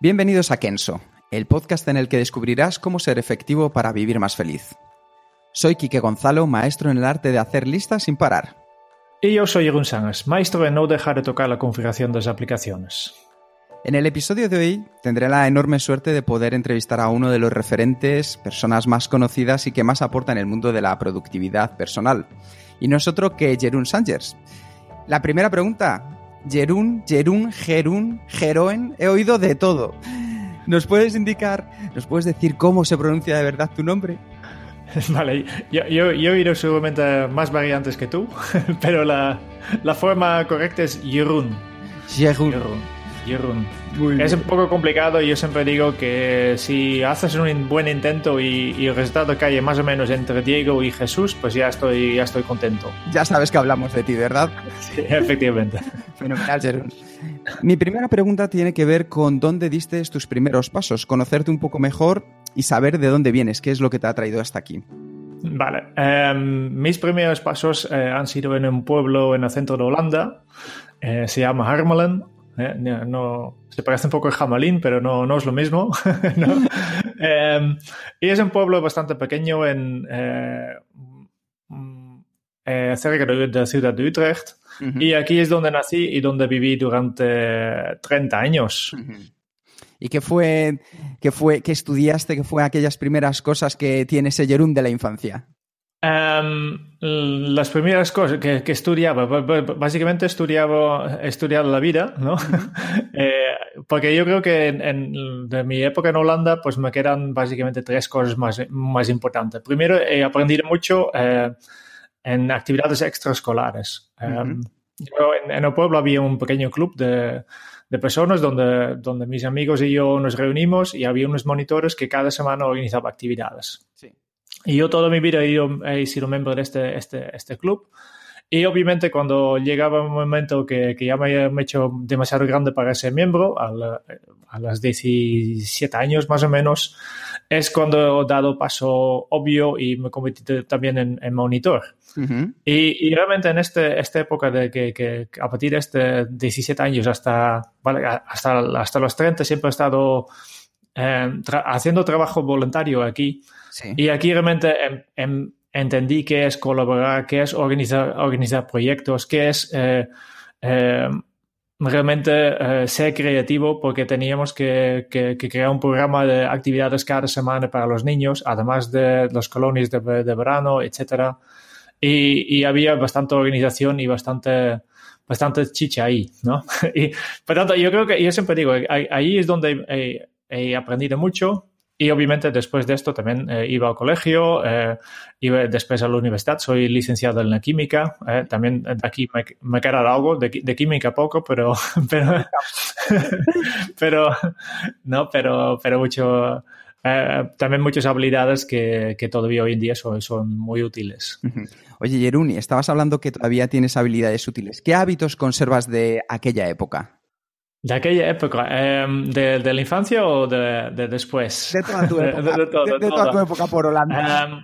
Bienvenidos a Kenso, el podcast en el que descubrirás cómo ser efectivo para vivir más feliz. Soy Quique Gonzalo, maestro en el arte de hacer listas sin parar. Y yo soy Jeroen Sangas, maestro en no dejar de tocar la configuración de las aplicaciones. En el episodio de hoy tendré la enorme suerte de poder entrevistar a uno de los referentes, personas más conocidas y que más aporta en el mundo de la productividad personal. Y no es otro que Jerún Sangers. La primera pregunta, Jerún, Jerún, Jerún, Jeroen, he oído de todo. ¿Nos puedes indicar, nos puedes decir cómo se pronuncia de verdad tu nombre? Vale, yo, yo, yo, he oído seguramente más variantes que tú, pero la, la forma correcta es Jeroen. Jeroen. Es un poco complicado y yo siempre digo que si haces un buen intento y, y, el resultado cae más o menos entre Diego y Jesús, pues ya estoy, ya estoy contento. Ya sabes que hablamos de ti, ¿verdad? Sí, efectivamente. Fenomenal, Jeroen. Mi primera pregunta tiene que ver con dónde diste tus primeros pasos, conocerte un poco mejor y saber de dónde vienes, qué es lo que te ha traído hasta aquí. Vale, um, mis primeros pasos eh, han sido en un pueblo en el centro de Holanda, eh, se llama Harmelen. Eh, no, se parece un poco a Jamalín, pero no, no es lo mismo. ¿no? um, y es un pueblo bastante pequeño en, cerca de la ciudad de Utrecht. Uh -huh. Y aquí es donde nací y donde viví durante 30 años. Uh -huh. ¿Y qué fue, qué fue, qué estudiaste, qué fue aquellas primeras cosas que tiene ese Jerún de la infancia? Um, las primeras cosas que, que, estudiaba, básicamente estudiaba, estudiado la vida, ¿no? eh, porque yo creo que en, en, de mi época en Holanda, pues me quedan básicamente tres cosas más, más importantes. Primero, he aprendido mucho eh, en actividades extraescolares. Uh -huh. um, yo, en, en, el pueblo había un pequeño club de, de personas donde, donde mis amigos y yo nos reunimos y había unos monitores que cada semana organizaban actividades. Sí. Y yo toda mi vida he, ido, he sido miembro de este, este, este club. Y obviamente cuando llegaba un momento que, que ya me he hecho demasiado grande para ser miembro, a, la, a los 17 años más o menos, es cuando he dado paso obvio y me convertí también en, en monitor. Uh -huh. y, y, realmente en este, esta época de que, que, a partir de este 17 años hasta, vale, hasta, hasta los 30 siempre he estado eh, tra haciendo trabajo voluntario aquí. Sí. Y aquí realmente em, em, entendí qué es colaborar, qué es organizar, organizar proyectos, qué es eh, eh, realmente eh, ser creativo porque teníamos que, que, que, crear un programa de actividades cada semana para los niños, además de los colonias de, de verano, etcétera. Y, y, había bastante organización y bastante, bastante chicha ahí, ¿no? y por tanto, yo creo que, yo siempre digo, ahí, ahí es donde he, he, aprendido mucho y obviamente después de esto también eh, iba al colegio, eh, iba después a la universidad, soy licenciado en la química, eh, también aquí me, me queda algo, de, de, química poco, pero, pero, pero, no, pero, pero mucho, también muchas habilidades que, que, todavía hoy en día son, son muy útiles. Oye, Jeruni, estabas hablando que todavía tienes habilidades útiles. ¿Qué hábitos conservas de aquella época? ¿De aquella época? Eh, de, de, la infancia o de, de después? De toda tu época, de, todo, toda tu época por Holanda. Um,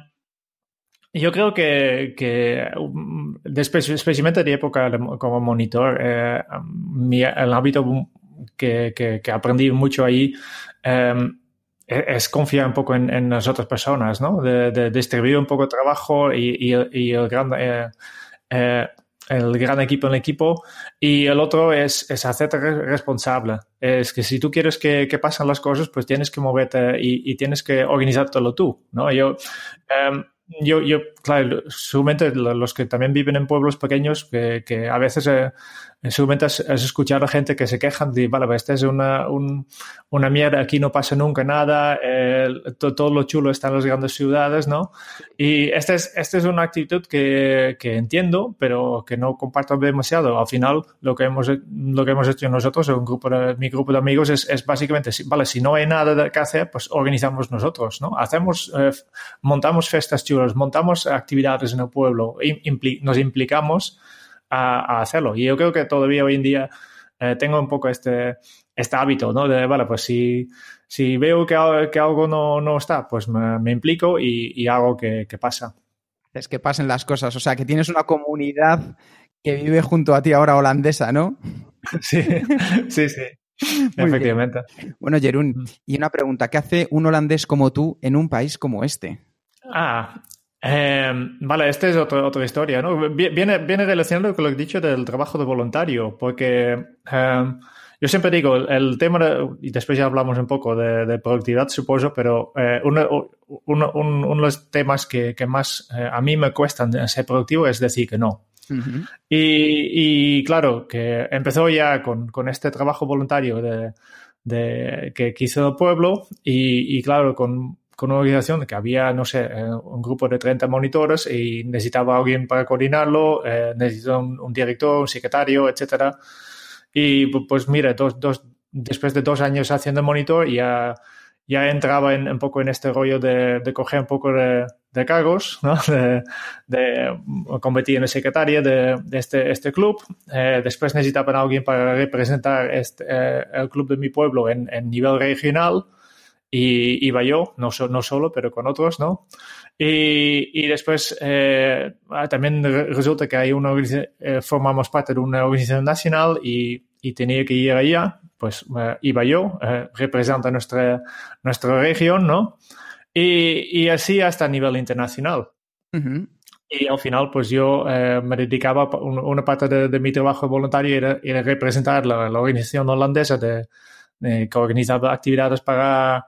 yo creo que, que después, especialmente de época como monitor, eh, mi, el hábito que, que, que, aprendí mucho ahí um, es confiar un poco en, en, las otras personas, ¿no? De, de distribuir un poco el trabajo y, y, y el gran, eh, eh, el gran equipo en el equipo. Y el otro es, es hacerte responsable. Es que si tú quieres que, que pasen las cosas, pues tienes que moverte y, tienes que organizártelo tú, ¿no? Yo, um, yo, yo claro, seguramente los que también viven en pueblos pequeños, que, a veces eh, seguramente has, escuchado a gente que se quejan de, vale, pues esta es una, una mierda, aquí no pasa nunca nada, todo, lo chulo está en las grandes ciudades, ¿no? Y esta es, esta es una actitud que, que, entiendo, pero que no comparto demasiado. Al final, lo que hemos, lo que hemos hecho nosotros, mi grupo de amigos, es, es básicamente, vale, si no hay nada que hacer, pues organizamos nosotros, ¿no? Hacemos, eh, montamos fiestas chulas, montamos actividades en el pueblo, nos implicamos a, hacerlo. Y yo creo que todavía hoy en día eh, tengo un poco este, este hábito, ¿no? De, vale, pues si, si veo que, que algo no, no, está, pues me, implico y, y hago que, que, pasa. Es que pasen las cosas, o sea, que tienes una comunidad que vive junto a ti ahora holandesa, ¿no? Sí, sí, sí. Efectivamente. Bueno, Jerún, mm. y una pregunta, ¿qué hace un holandés como tú en un país como este? Ah, Em, vale, esta es otra, otra historia, ¿no? Viene, viene relacionado con lo que he dicho del trabajo de voluntario, porque em, yo siempre digo, el tema, y después ya hablamos un poco de, productividad, supongo, pero eh, uno, uno, de los temas que, que más eh, a mí me cuestan ser productivo es decir que no. y, y, claro, que empezó ya con, con este trabajo voluntario de, de que, hizo el pueblo y, y claro, con con una organización que había, no sé, eh, un grupo de 30 monitores y necesitaba alguien para coordinarlo, eh, necesitaba un, director, un secretario, etcétera. Y pues mira, dos, dos, después de dos años haciendo monitor ya, ya entraba en, un poco en este rollo de, de coger un poco de, de cargos, ¿no? de, de, competir en el secretario de, de este, este club. Eh, después necesitaban a alguien para representar este, eh, el club de mi pueblo en, en nivel regional y iba yo, no, no solo, pero con otros, ¿no? Y, y después eh, ah, también resulta que hay una eh, formamos parte de una organización nacional y, y tenía que ir allá, pues eh, iba yo, eh, representa nuestra, nuestra región, ¿no? Y, y así hasta a nivel internacional. Y al final, pues yo eh, me dedicaba, una parte de, de, mi trabajo voluntario era, era representar la, la organización holandesa de, de, que organizaba actividades para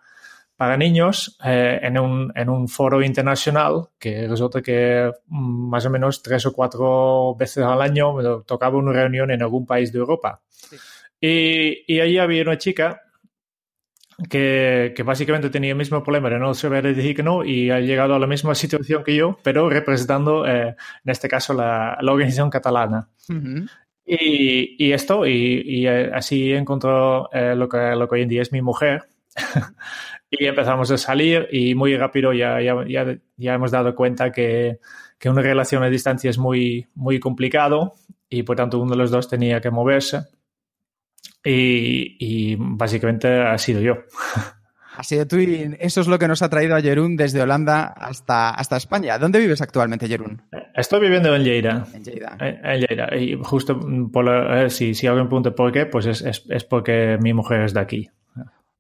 para niños eh, en, un, en, un, foro internacional que resulta que mm, más o menos tres o cuatro veces al año tocaba una reunión en algún país de Europa. Sí. Y, y ahí había una chica que, que, básicamente tenía el mismo problema de no saber decir que no y ha llegado a la misma situación que yo, pero representando, eh, en este caso, la, la organización catalana. Uh -huh. y, y, esto, y, y eh, así encontró eh, lo, que, lo que hoy en día es mi mujer. y empezamos a salir y muy rápido ya, ya, ya, ya hemos dado cuenta que, que, una relación a distancia es muy, muy complicado y por tanto uno de los dos tenía que moverse y, y básicamente ha sido yo. Ha sido tú y eso es lo que nos ha traído a Jerún desde Holanda hasta, hasta España. ¿Dónde vives actualmente, Jerún? Estoy viviendo en Lleida. En Lleida. En Lleida. Y justo por la, eh, si, si alguien pregunta por qué, pues es, es, es porque mi mujer es de aquí.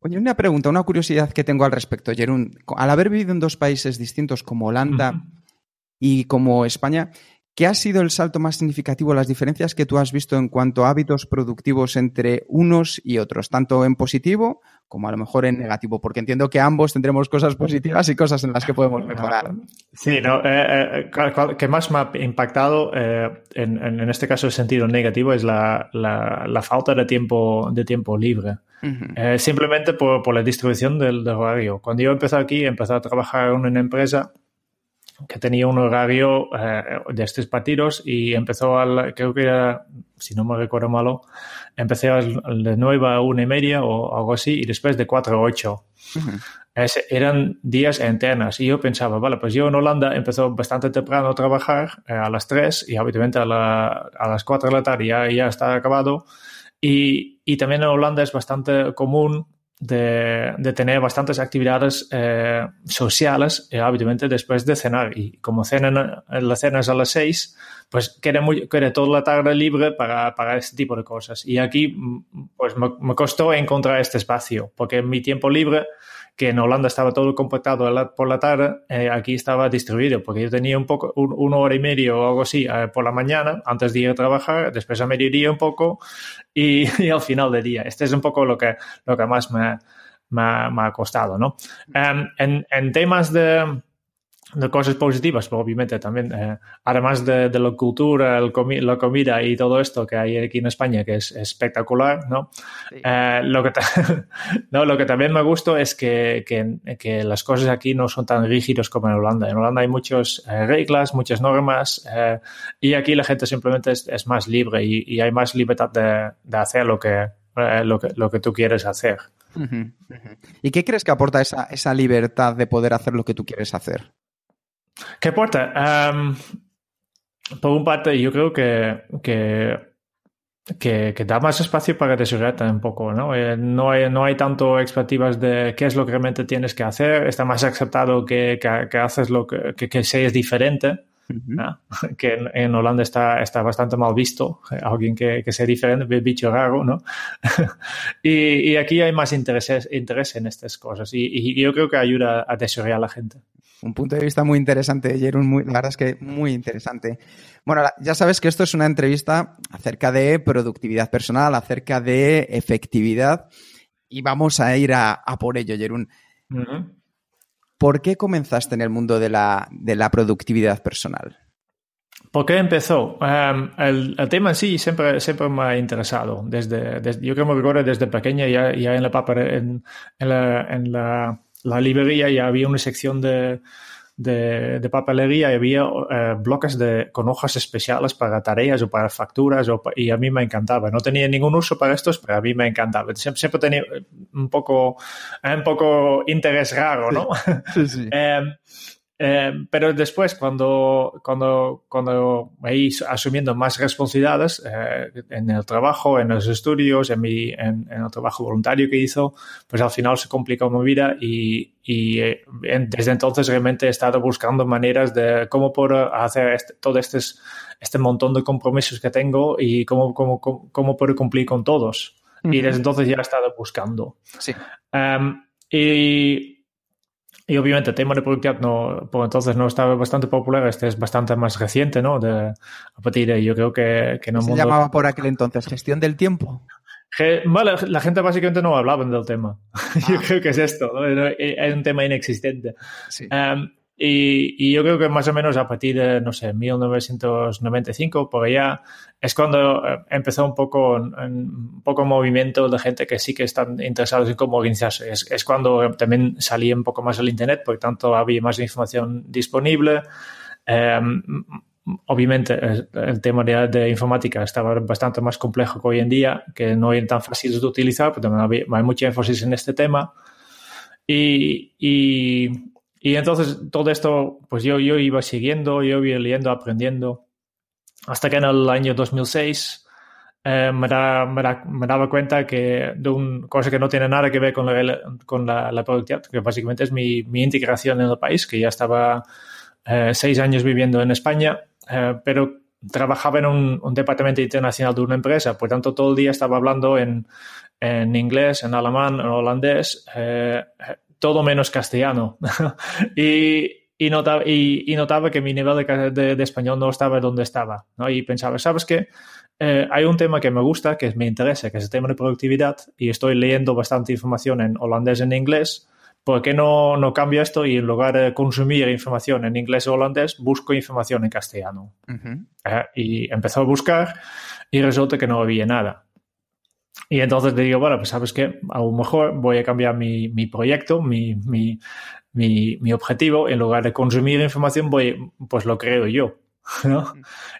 Oye, una pregunta, una curiosidad que tengo al respecto, Jerún. Al haber vivido en dos países distintos como Holanda uh -huh. y como España, ¿qué ha sido el salto más significativo, las diferencias que tú has visto en cuanto a hábitos productivos entre unos y otros, tanto en positivo como a lo mejor en negativo? Porque entiendo que ambos tendremos cosas positivas y cosas en las que podemos mejorar. Sí, no, eh, eh, que más me ha impactado, eh, en, en, este caso el sentido negativo, es la, la, la falta de tiempo, de tiempo libre. Uh -huh. eh, simplemente por, por, la distribución del, del, horario. Cuando yo empecé aquí, empecé a trabajar en una empresa que tenía un horario eh, de estos partidos y empezó, al, creo que era, si no me recuerdo malo, empecé al, de 9 a 1 y media o algo así y después de 4 a 8. Uh -huh. es, eran días enteras y yo pensaba, vale, pues yo en Holanda empezó bastante temprano a trabajar eh, a las 3 y habitualmente a, la, a las 4 de la tarde ya, ya está acabado y, y, también en Holanda es bastante común de, de tener bastantes actividades eh, sociales eh, habitualmente después de cenar. Y como cenan, la cena es a las seis, pues queda, muy, queda toda la tarde libre para, para este tipo de cosas. Y aquí pues me, me costó encontrar este espacio, porque en mi tiempo libre que en Holanda estaba todo compactado por la tarde, eh, aquí estaba distribuido, porque yo tenía un poco, un, una hora y media o algo así eh, por la mañana, antes de ir a trabajar, después a mediodía un poco y, al final del día. Este es un poco lo que, lo que más me, ha costado, ¿no? Um, en, temas de, de cosas positivas, pero obviamente también, eh, además de, de, la cultura, el comi la comida y todo esto que hay aquí en España, que es, espectacular, ¿no? Sí. Eh, lo, que no, lo que también me gustó es que, que, que, las cosas aquí no son tan rígidos como en Holanda. En Holanda hay muchas eh, reglas, muchas normas, eh, y aquí la gente simplemente es, es más libre y, y, hay más libertad de, de hacer lo que, eh, lo, que, lo que tú quieres hacer. Uh -huh, uh -huh. ¿Y qué crees que aporta esa, esa libertad de poder hacer lo que tú quieres hacer? ¿Qué aporta? Um, por un parte, yo creo que, que, que, da más espacio para desarrollarte un poco, ¿no? Eh, no, hay, no hay tanto expectativas de qué es lo que realmente tienes que hacer. Está más aceptado que, haces lo que, que seas diferente. Uh -huh. ¿no? Que en, en, Holanda está, está bastante mal visto, alguien que, que sea diferente, bicho raro, ¿no? y, y, aquí hay más interés, interés en estas cosas y, y, yo creo que ayuda a desarrollar a la gente. Un punto de vista muy interesante, Jerón, muy, la verdad es que muy interesante. Bueno, ya sabes que esto es una entrevista acerca de productividad personal, acerca de efectividad y vamos a ir a, a por ello, Jerón. Uh -huh. ¿Por qué comenzaste en el mundo de la, de la productividad personal? ¿Por qué empezó? Um, el, tema en sí siempre, siempre me ha interesado. Desde, yo creo que me recuerdo desde pequeña, ya, ya en, la, en, en, la, librería ya había una sección de, de, de papelería había uh, bloques de, con hojas especiales para tareas o para facturas o, y a mí me encantaba. No tenía ningún uso para estos, pero a mí me encantaba. Siempre, siempre tenía un poco, un poco interés raro, ¿no? Sí, sí. eh, pero después, cuando, cuando, cuando me he asumiendo más responsabilidades eh, en el trabajo, en los estudios, en, mi, en, en, el trabajo voluntario que hizo, pues al final se complicó mi vida y, y eh, desde entonces realmente he estado buscando maneras de cómo puedo hacer este, todo este, este montón de compromisos que tengo y cómo, cómo, cómo, cómo puedo cumplir con todos. Uh -huh. Y desde entonces ya he estado buscando. Sí. Um, y y obviamente el tema de productividad no, por entonces no estaba bastante popular, este es bastante más reciente, ¿no? De, a partir de yo creo que, que no Se mundo... llamaba por aquel entonces gestión del tiempo. Que, vale, la gente básicamente no hablaba del tema. Ah. yo creo que es esto, ¿no? es un tema inexistente. Sí. Um, y, y, yo creo que más o menos a partir de, no sé, 1995, por allá, es cuando empezó un poco, un poco movimiento de gente que sí que están interesados en cómo organizarse. Es, es cuando también salía un poco más el Internet, por tanto había más información disponible. Um, obviamente el tema de, de, informática estaba bastante más complejo que hoy en día, que no eran tan fáciles de utilizar, pero también había, hay mucha énfasis en este tema. Y, y y entonces todo esto, pues yo, yo iba siguiendo, yo iba leyendo, aprendiendo, hasta que en el año 2006 eh, me, da, me, da, me, daba cuenta que de una cosa que no tiene nada que ver con la, con la, la productividad, que básicamente es mi, mi, integración en el país, que ya estaba eh, seis años viviendo en España, eh, pero trabajaba en un, un, departamento internacional de una empresa, por tanto todo el día estaba hablando en, en inglés, en alemán, en holandés eh, todo menos castellano. y, y, notaba, y, y, notaba que mi nivel de, de, de, español no estaba donde estaba. ¿no? Y pensaba, ¿sabes qué? Eh, hay un tema que me gusta, que me interesa, que es el tema de productividad, y estoy leyendo bastante información en holandés y en inglés. ¿Por qué no, no cambio esto y en lugar de consumir información en inglés o holandés, busco información en castellano? Uh -huh. eh, y empezó a buscar y resulta que no había nada. Y entonces le digo, bueno, pues sabes que a lo mejor voy a cambiar mi, mi proyecto, mi, mi, mi, objetivo, en lugar de consumir información, voy, pues lo creo yo. ¿no?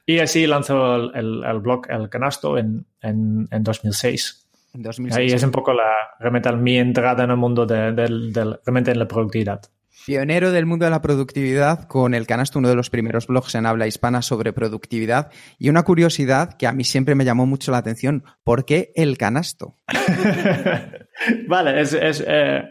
Y así lanzó el, el, el blog El Canasto en, en, en 2006. En 2006. Ahí es un poco la, realmente mi entrada en el mundo de, de, de, realmente en la productividad. Pionero del mundo de la productividad con El Canasto, uno de los primeros blogs en habla hispana sobre productividad. Y una curiosidad que a mí siempre me llamó mucho la atención, ¿por qué El Canasto? vale, es, eh,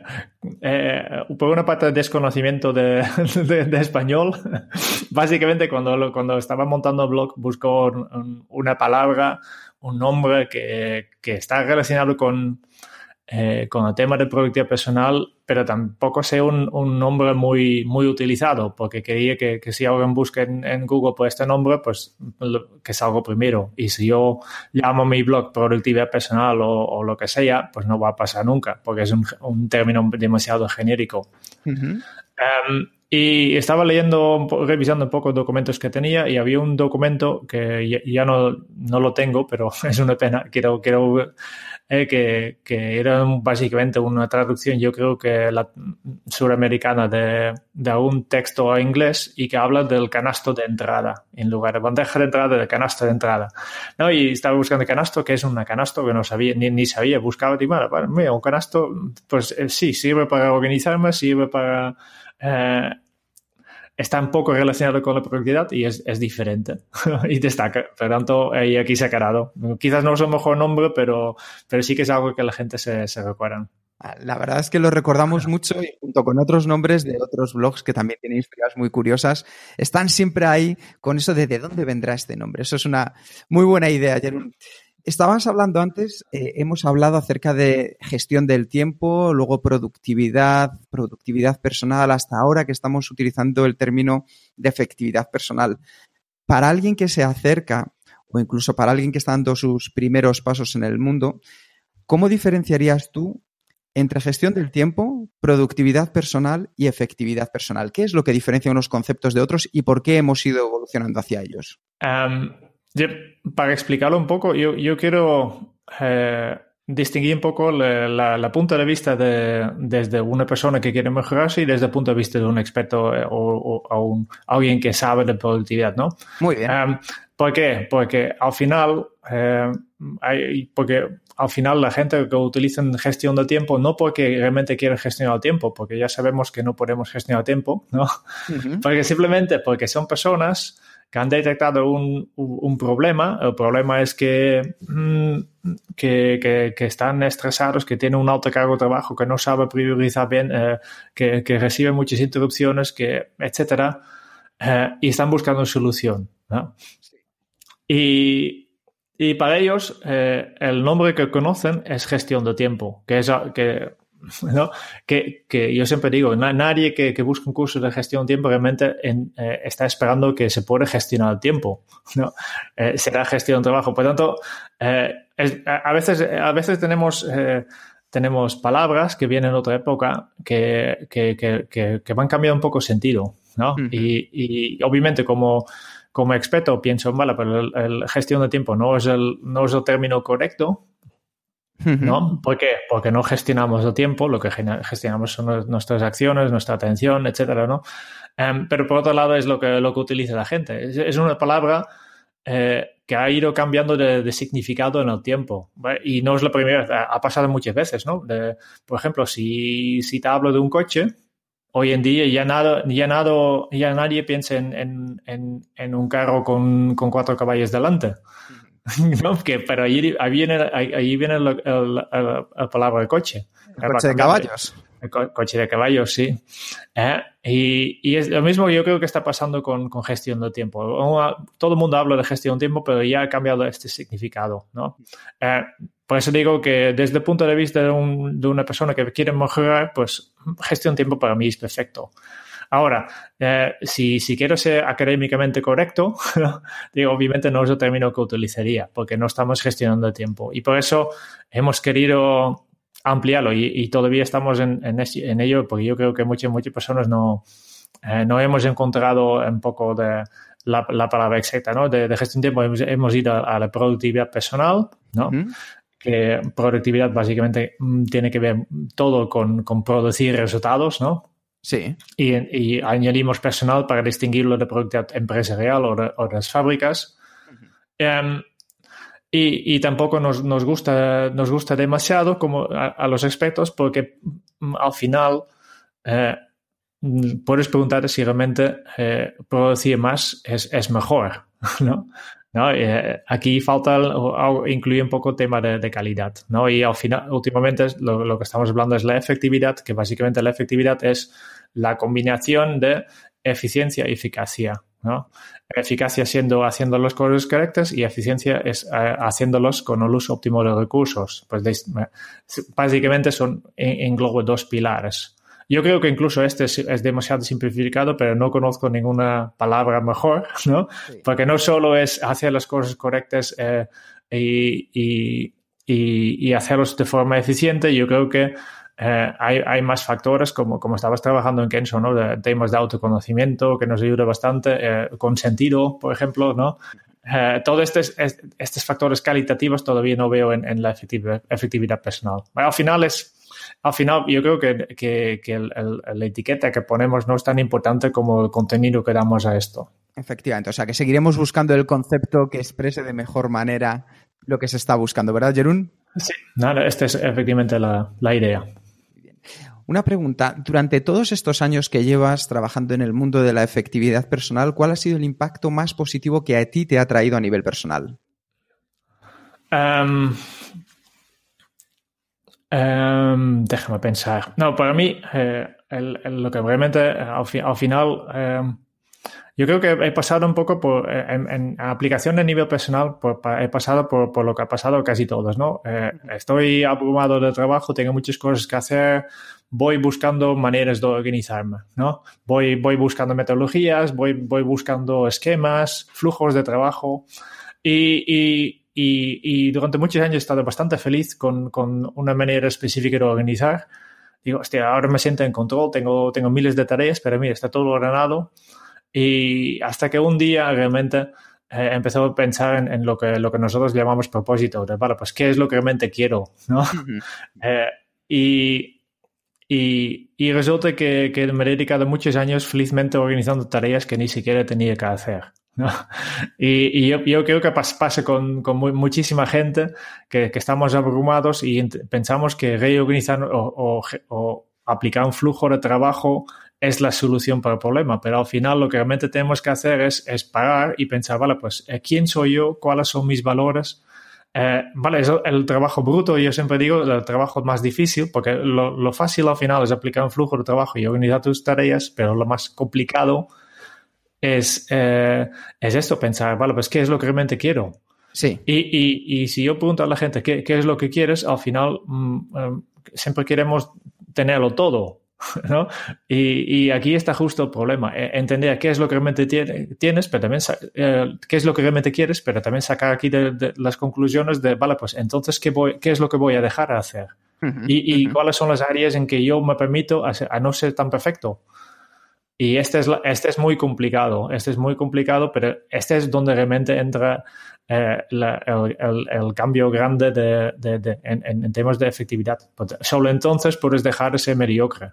eh, por una parte de desconocimiento de, de, de, español. Básicamente cuando, cuando estaba montando el blog buscó un, una palabra, un nombre que, que está relacionado con eh, con el tema de productividad personal, pero tampoco sé un, un nombre muy, muy utilizado, porque quería que, que si alguien busca en, en, Google por este nombre, pues que salga primero. Y si yo llamo mi blog productividad personal o, o, lo que sea, pues no va a pasar nunca, porque es un, un término demasiado genérico. Uh -huh. um, y estaba leyendo, revisando un poco documentos que tenía y había un documento que ya, no, no, lo tengo, pero es una pena. Quiero, quiero eh, que, que, era básicamente una traducción, yo creo que la suramericana de, de un texto a inglés y que habla del canasto de entrada en lugar de bandeja de entrada, de canasto de entrada. ¿no? Y estaba buscando canasto, que es un canasto que no sabía, ni, ni sabía, buscaba, y bueno, mira, un canasto, pues eh, sí, sirve para organizarme, sirve para eh, está un poco relacionado con la productividad y es, es diferente y destaca. Por tanto, ahí aquí se ha quedado. Quizás no es el mejor nombre, pero, pero sí que es algo que la gente se, se recuerda. Ah, la verdad es que lo recordamos mucho y junto con otros nombres de otros blogs que también tienen historias muy curiosas, están siempre ahí con eso de de dónde vendrá este nombre. Eso es una muy buena idea, Jerón. Estabas hablando antes, eh, hemos hablado acerca de gestión del tiempo, luego productividad, productividad personal, hasta ahora que estamos utilizando el término de efectividad personal. Para alguien que se acerca, o incluso para alguien que está dando sus primeros pasos en el mundo, ¿cómo diferenciarías tú entre gestión del tiempo, productividad personal y efectividad personal? ¿Qué es lo que diferencia unos conceptos de otros y por qué hemos ido evolucionando hacia ellos? Para explicarlo un poco, yo, yo quiero eh, distinguir un poco la, la, punto de vista de, desde una persona que quiere mejorarse y desde el punto de vista de un experto eh, o, o, un, alguien que sabe de productividad, ¿no? Muy bien. Um, ¿Por qué? Porque al final, eh, hay, porque al final la gente que utiliza gestión de tiempo no porque realmente quiere gestionar el tiempo, porque ya sabemos que no podemos gestionar el tiempo, ¿no? Porque simplemente porque son personas que han detectado un, un problema. El problema es que, mm, que, que, que, están estresados, que tienen un alto cargo de trabajo, que no sabe priorizar bien, eh, que, que recibe muchas interrupciones, que, etcétera, eh, y están buscando solución. ¿no? Y, y, para ellos, eh, el nombre que conocen es gestión de tiempo, que es que ¿no? Que, que, yo siempre digo, nadie que, que, busque un curso de gestión de tiempo realmente en, eh, está esperando que se puede gestionar el tiempo, ¿no? Eh, será gestión de trabajo. Por tanto, eh, es, a, veces, a veces tenemos, tenemos palabras que vienen de otra época que, que, van cambiando un poco sentido, ¿no? Uh -huh. y, y, obviamente como, como experto pienso, vale, pero el, el, gestión de tiempo no es el, no es el término correcto, ¿No? ¿Por qué? Porque no gestionamos el tiempo, lo que gestionamos son nuestras acciones, nuestra atención, etcétera, ¿no? Um, pero por otro lado es lo que, lo que utiliza la gente. Es, es una palabra eh, que ha ido cambiando de, de, significado en el tiempo. ¿vale? Y no es la primera vez, ha pasado muchas veces, ¿no? De, por ejemplo, si, si te hablo de un coche, hoy en día ya, nada, ya, nada, ya nadie piensa en, en, en, en un carro con, con, cuatro caballos delante. ¿no? Que, pero ahí, ahí viene, ahí viene la, la, la, palabra de coche. El coche de caballos. El co coche de caballos, sí. ¿Eh? Y, y, es lo mismo que yo creo que está pasando con, con, gestión de tiempo. Todo el mundo habla de gestión de tiempo, pero ya ha cambiado este significado, ¿no? Eh, por eso digo que desde el punto de vista de, un, de, una persona que quiere mejorar, pues gestión de tiempo para mí es perfecto. Ahora, eh, si, si, quiero ser académicamente correcto, digo, obviamente no es el término que utilizaría, porque no estamos gestionando el tiempo. Y por eso hemos querido ampliarlo y, y todavía estamos en, en, en, ello, porque yo creo que muchas, muchas personas no, eh, no hemos encontrado un poco de la, la palabra exacta, ¿no? De, de gestión de tiempo hemos, hemos ido a, a, la productividad personal, ¿no? Que productividad básicamente mm, tiene que ver todo con, con producir resultados, ¿no? Sí. Y, y, añadimos personal para distinguirlo de productividad empresarial o de, o de las fábricas. Uh -huh. um, y, y, tampoco nos, nos, gusta, nos gusta demasiado como a, a los expertos porque mm, al final eh, puedes preguntarte si realmente eh, producir más es, es mejor, ¿no? ¿No? Eh, aquí falta incluir un poco el tema de, de, calidad, ¿no? Y al final, últimamente lo, lo, que estamos hablando es la efectividad, que básicamente la efectividad es la combinación de eficiencia y eficacia, ¿no? Eficacia siendo haciendo las cosas correctas y eficiencia es uh, haciéndolos con el uso óptimo de recursos. Pues de, básicamente son englobo dos pilares. Yo creo que incluso este es, es, demasiado simplificado, pero no conozco ninguna palabra mejor, ¿no? Sí. Porque no solo es hacer las cosas correctas eh, y, y, y, y, hacerlos de forma eficiente, yo creo que hay, hay, más factores, como, como estabas trabajando en Kenzo, ¿no? De temas de autoconocimiento que nos ayuda bastante, con sentido, por ejemplo, ¿no? Todos estos, estos factores calitativos todavía no veo en, la efectividad, efectividad personal. Al final es al final yo creo que, que, la etiqueta que ponemos no es tan importante como el contenido que damos a esto. Efectivamente, o sea que seguiremos buscando el concepto que exprese de mejor manera lo que se está buscando, ¿verdad, Jerún? Sí, nada, esta es efectivamente la, la idea. Una pregunta, durante todos estos años que llevas trabajando en el mundo de la efectividad personal, ¿cuál ha sido el impacto más positivo que a ti te ha traído a nivel personal? Um, um, déjame pensar. No, para mí, eh, lo que realmente al, final um, yo creo que he pasado un poco por, eh, en, aplicación de nivel personal, he pasado por, lo que ha pasado casi todos, ¿no? Eh, estoy abrumado de trabajo, tengo muchas cosas que hacer, voy buscando maneras de organizarme, ¿no? Voy, voy buscando metodologías, voy, voy buscando esquemas, flujos de trabajo y, y, y, durante muchos años he estado bastante feliz con, con una manera específica de organizar. Digo, hostia, ahora me siento en control, tengo, tengo miles de tareas, pero mira, está todo ordenado. Y hasta que un día realmente eh, empezó a pensar en, lo, que, lo que nosotros llamamos propósito, de, vale, pues qué es lo que realmente quiero, ¿no? Eh, y, y, resulta que, que, me he dedicado muchos años felizmente organizando tareas que ni siquiera tenía que hacer. Y, yo, creo que pasa con, con muchísima gente que, que, estamos abrumados y pensamos que reorganizar o, o, o aplicar un flujo de trabajo es la solución para el problema, pero al final lo que realmente tenemos que hacer es, es parar y pensar, vale, pues, eh, ¿quién soy yo? ¿Cuáles son mis valores? Eh, vale, es el trabajo bruto, yo siempre digo, el trabajo más difícil, porque lo, fácil al final es aplicar un flujo de trabajo y organizar tus tareas, pero lo más complicado es, eh, es esto, pensar, vale, pues, ¿qué es lo que realmente quiero? Sí. Y, y, y si yo pregunto a la gente qué, qué es lo que quieres, al final mm, siempre queremos tenerlo todo, ¿no? Y, aquí está justo el problema, e, entender qué es lo que realmente tienes, pero también eh, qué es lo que realmente quieres, pero también sacar aquí de, las conclusiones de, vale, pues entonces, ¿qué, voy, qué es lo que voy a dejar de hacer? y, cuáles son las áreas en que yo me permito a, no ser tan perfecto. Y este es, este es muy complicado, este es muy complicado, pero este es donde realmente entra eh, el, cambio grande de, en, temas de efectividad. Solo entonces puedes dejar ese mediocre.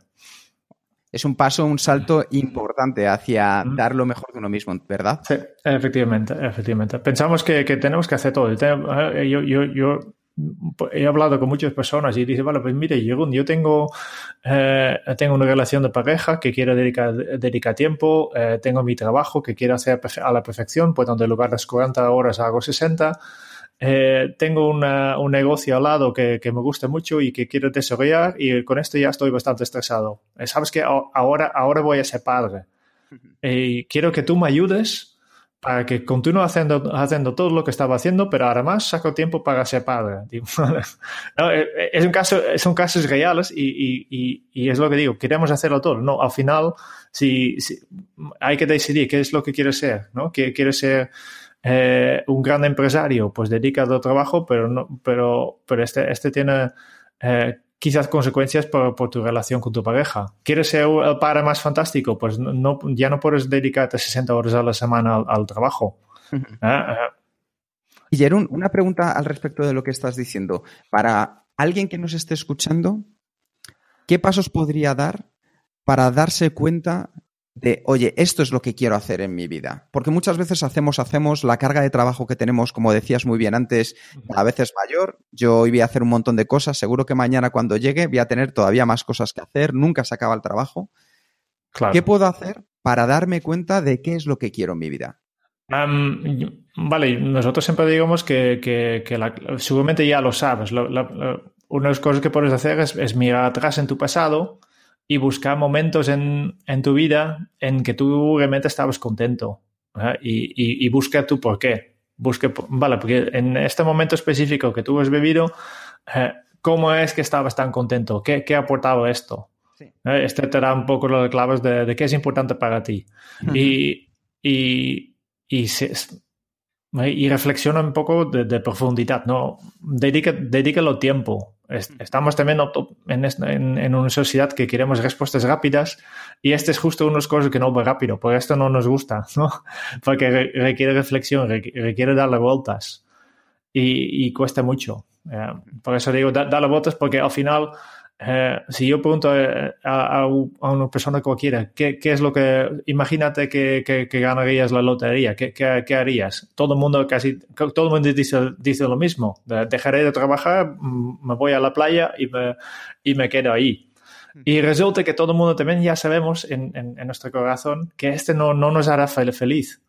Es un paso, un salto importante hacia dar lo mejor de uno mismo, ¿verdad? Sí, efectivamente, efectivamente. Pensamos que, tenemos que hacer todo. Yo, yo, yo he hablado con muchas personas y dice, vale, pues mire, yo, yo tengo, eh, tengo una relación de pareja que quiero dedicar, dedicar tiempo, eh, tengo mi trabajo que quiero hacer a la perfección, pues donde en lugar de las 40 horas hago 60. Eh, tengo un negocio al lado que, que, me gusta mucho y que quiero desarrollar y con esto ya estoy bastante estresado. Sabes que ahora, ahora voy a ser padre y quiero que tú me ayudes para que continúe haciendo, haciendo todo lo que estaba haciendo, pero además saco tiempo para ser padre. no, eh, eh, es un caso, son casos reales y, y, y, es lo que digo, queremos hacerlo todo. No, al final, si, hay que decidir qué es lo que quieres ser, ¿no? ¿Quieres ser eh, un gran empresario? Pues dedicado al trabajo, pero, no, pero, pero este, este tiene quizás consecuencias por, tu relación con tu pareja. ¿Quieres ser el padre más fantástico? Pues no, ya no puedes dedicarte 60 horas a la semana al, trabajo. Ah. Y Jerón, una pregunta al respecto de lo que estás diciendo. Para alguien que nos esté escuchando, ¿qué pasos podría dar para darse cuenta de, oye, esto es lo que quiero hacer en mi vida. Porque muchas veces hacemos, hacemos, la carga de trabajo que tenemos, como decías muy bien antes, a veces mayor. Yo hoy voy a hacer un montón de cosas, seguro que mañana cuando llegue voy a tener todavía más cosas que hacer, nunca se acaba el trabajo. ¿Qué puedo hacer para darme cuenta de qué es lo que quiero en mi vida? vale, nosotros siempre digamos que, que, seguramente ya lo sabes. una de las cosas que puedes hacer es, es mirar atrás en tu pasado y buscar momentos en, en, tu vida en que tú realmente estabas contento y, y, busca tu por qué. Busque, vale, porque en este momento específico que tú has vivido, eh, ¿cómo es que estabas tan contento? ¿Qué, qué ha aportado esto? Eh, este te da un poco las claves de, de, qué es importante para ti. y, y, y, y, reflexiona un poco de, de profundidad, ¿no? Dedica, dedícalo tiempo estamos también en, en, una sociedad que queremos respuestas rápidas y este es justo las cosas que no va rápido, porque esto no nos gusta, ¿no? Porque requiere reflexión, requiere darle vueltas y, y cuesta mucho. Eh, por eso digo, darle vueltas porque al final eh, si yo pregunto eh, a, una persona cualquiera, ¿qué, ¿qué, es lo que, imagínate que, que, ganarías la lotería, ¿qué, ¿qué, harías? Todo el mundo casi, todo el mundo dice, dice lo mismo, dejaré de trabajar, mm, me voy a la playa y me, y me quedo ahí. Hmm. Y resulta que todo el mundo también ya sabemos en, en, nuestro corazón que este no, no nos hará feliz.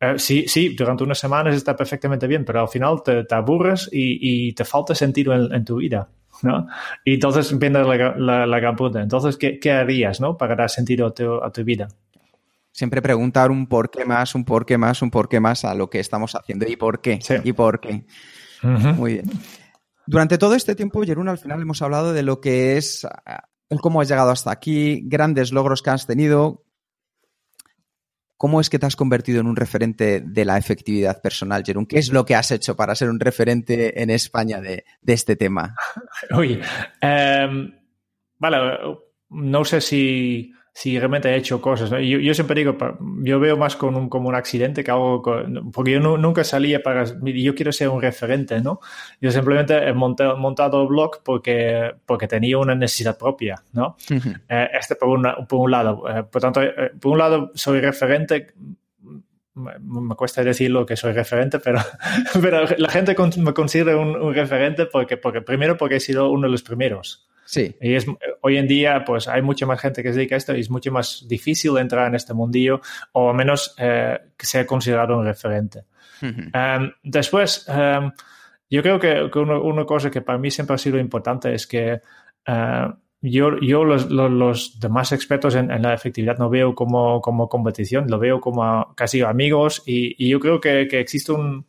Eh, sí, sí, durante unas semanas está perfectamente bien, pero al final te, te aburres y, y, te falta sentido en tu vida. ¿no? Y entonces viene la, la, la gran Entonces, ¿qué, ¿qué, harías, ¿no? Para dar sentido a tu, a tu, vida. Siempre preguntar un por qué más, un por qué más, un por qué más a lo que estamos haciendo. ¿Y por qué? ¿Y por qué? Muy bien. Durante todo este tiempo, Jerún, al final hemos hablado de lo que es el cómo has llegado hasta aquí, grandes logros que has tenido, ¿Cómo es que te has convertido en un referente de la efectividad personal, Jerón? ¿Qué es lo que has hecho para ser un referente en España de, este tema? Uy, em, vale, no sé si si realmente he hecho cosas. Yo, yo, siempre digo, yo veo más con un, como un accidente que algo, porque yo nunca salía para, yo quiero ser un referente, ¿no? Yo simplemente he montado, montado blog porque, porque tenía una necesidad propia, ¿no? Eh, este por, por un lado. Eh, por tanto, eh, por un lado soy referente, me, cuesta decirlo que soy referente, pero, pero la gente me considera un, un, referente porque, porque, primero porque he sido uno de los primeros. Sí. Y es, hoy en día, pues hay mucha más gente que se dedica a esto y es mucho más difícil entrar en este mundillo o al menos eh, que sea considerado un referente. Em, después, em, yo creo que, una, cosa que para mí siempre ha sido importante es que eh, yo, yo los, los, demás expertos en, la efectividad no veo como, como competición, lo veo como casi amigos y, y yo creo que, que existe un,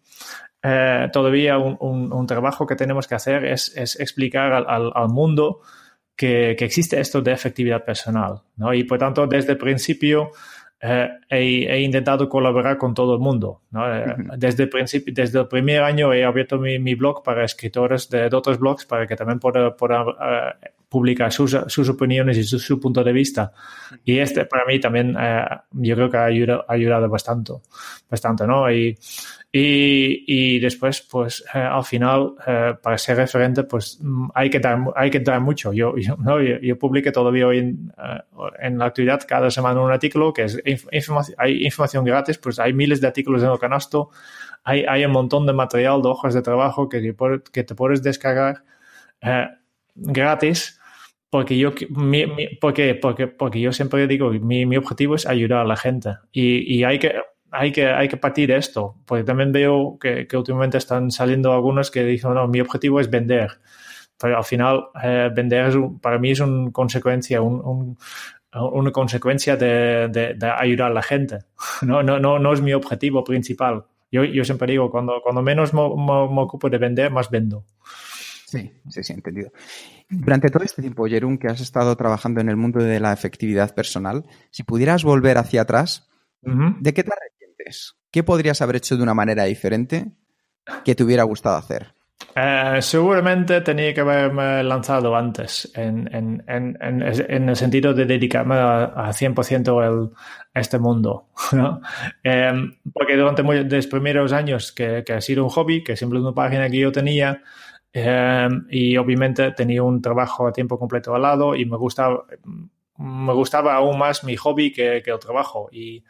eh, todavía un, trabajo que tenemos que hacer es, explicar al, mundo que, existe esto de efectividad personal. ¿no? Y por tanto, desde el principio eh, he, intentado colaborar con todo el mundo. Eh, desde, el principio, desde el primer año he abierto mi, blog para escritores de, otros blogs para que también puedan publicar sus, opiniones y su, punto de vista. Y este para mí también yo creo que ha ayudado, ayudado bastante, bastante ¿no? Y, y, después, pues eh, al final, eh, para ser referente, pues mm, hay que dar, hay que dar mucho. Yo, yo, ¿no? yo, publico todavía hoy en, eh, en, la actividad cada semana un artículo que es información, hay información gratis, pues hay miles de artículos en el canasto, hay, hay un montón de material, de hojas de trabajo que, que te puedes descargar gratis. Porque yo, mi, porque, porque, porque yo siempre digo, mi, mi objetivo es ayudar a la gente. Y, y hay que, hay que, hay que partir de esto, porque también veo que, que, últimamente están saliendo algunos que dicen, no, mi objetivo es vender. Pero al final, eh, vender para mí es una consecuencia, un, una consecuencia de, de, ayudar a la gente. No, no, no, no es mi objetivo principal. Yo, yo siempre digo, cuando, cuando menos me, me, ocupo de vender, más vendo. Sí, sí, sí, entendido. Durante todo este tiempo, Jerún, que has estado trabajando en el mundo de la efectividad personal, si pudieras volver hacia atrás, ¿de qué te ¿Qué podrías haber hecho de una manera diferente que te hubiera gustado hacer? Eh, seguramente tenía que haberme lanzado antes, en, en, en, en el sentido de dedicarme a, 100% a este mundo. ¿no? Em, porque durante los primeros años que, que, ha sido un hobby, que siempre una página que yo tenía, em, y obviamente tenía un trabajo a tiempo completo al lado y me gustaba, me gustaba aún más mi hobby que, que el trabajo. Y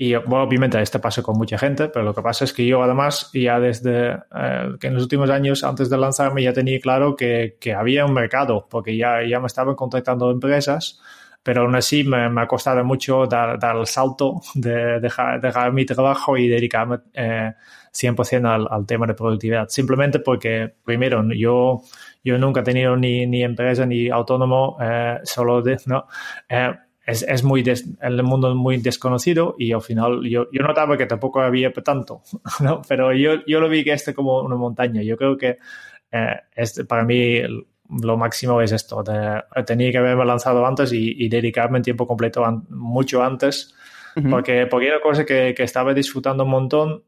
y bueno, obviamente este pasa con mucha gente, pero lo que pasa es que yo además ya desde eh, que en los últimos años antes de lanzarme ya tenía claro que, que había un mercado, porque ya, ya me estaban contactando empresas, pero aún así me, me ha costado mucho dar, dar el salto de dejar, dejar mi trabajo y dedicarme eh, 100% al, al, tema de productividad. Simplemente porque, primero, yo, yo nunca he tenido ni, ni empresa ni autónomo, eh, solo de, ¿no? Eh, es, es muy el mundo muy desconocido y al final yo, yo notaba que tampoco había tanto, ¿no? Pero yo, yo lo vi que este como una montaña. Yo creo que eh, este, para mí lo máximo es esto, de, tenía que haberme lanzado antes y, dedicarme en tiempo completo mucho antes, porque, porque era cosa que, que, estaba disfrutando un montón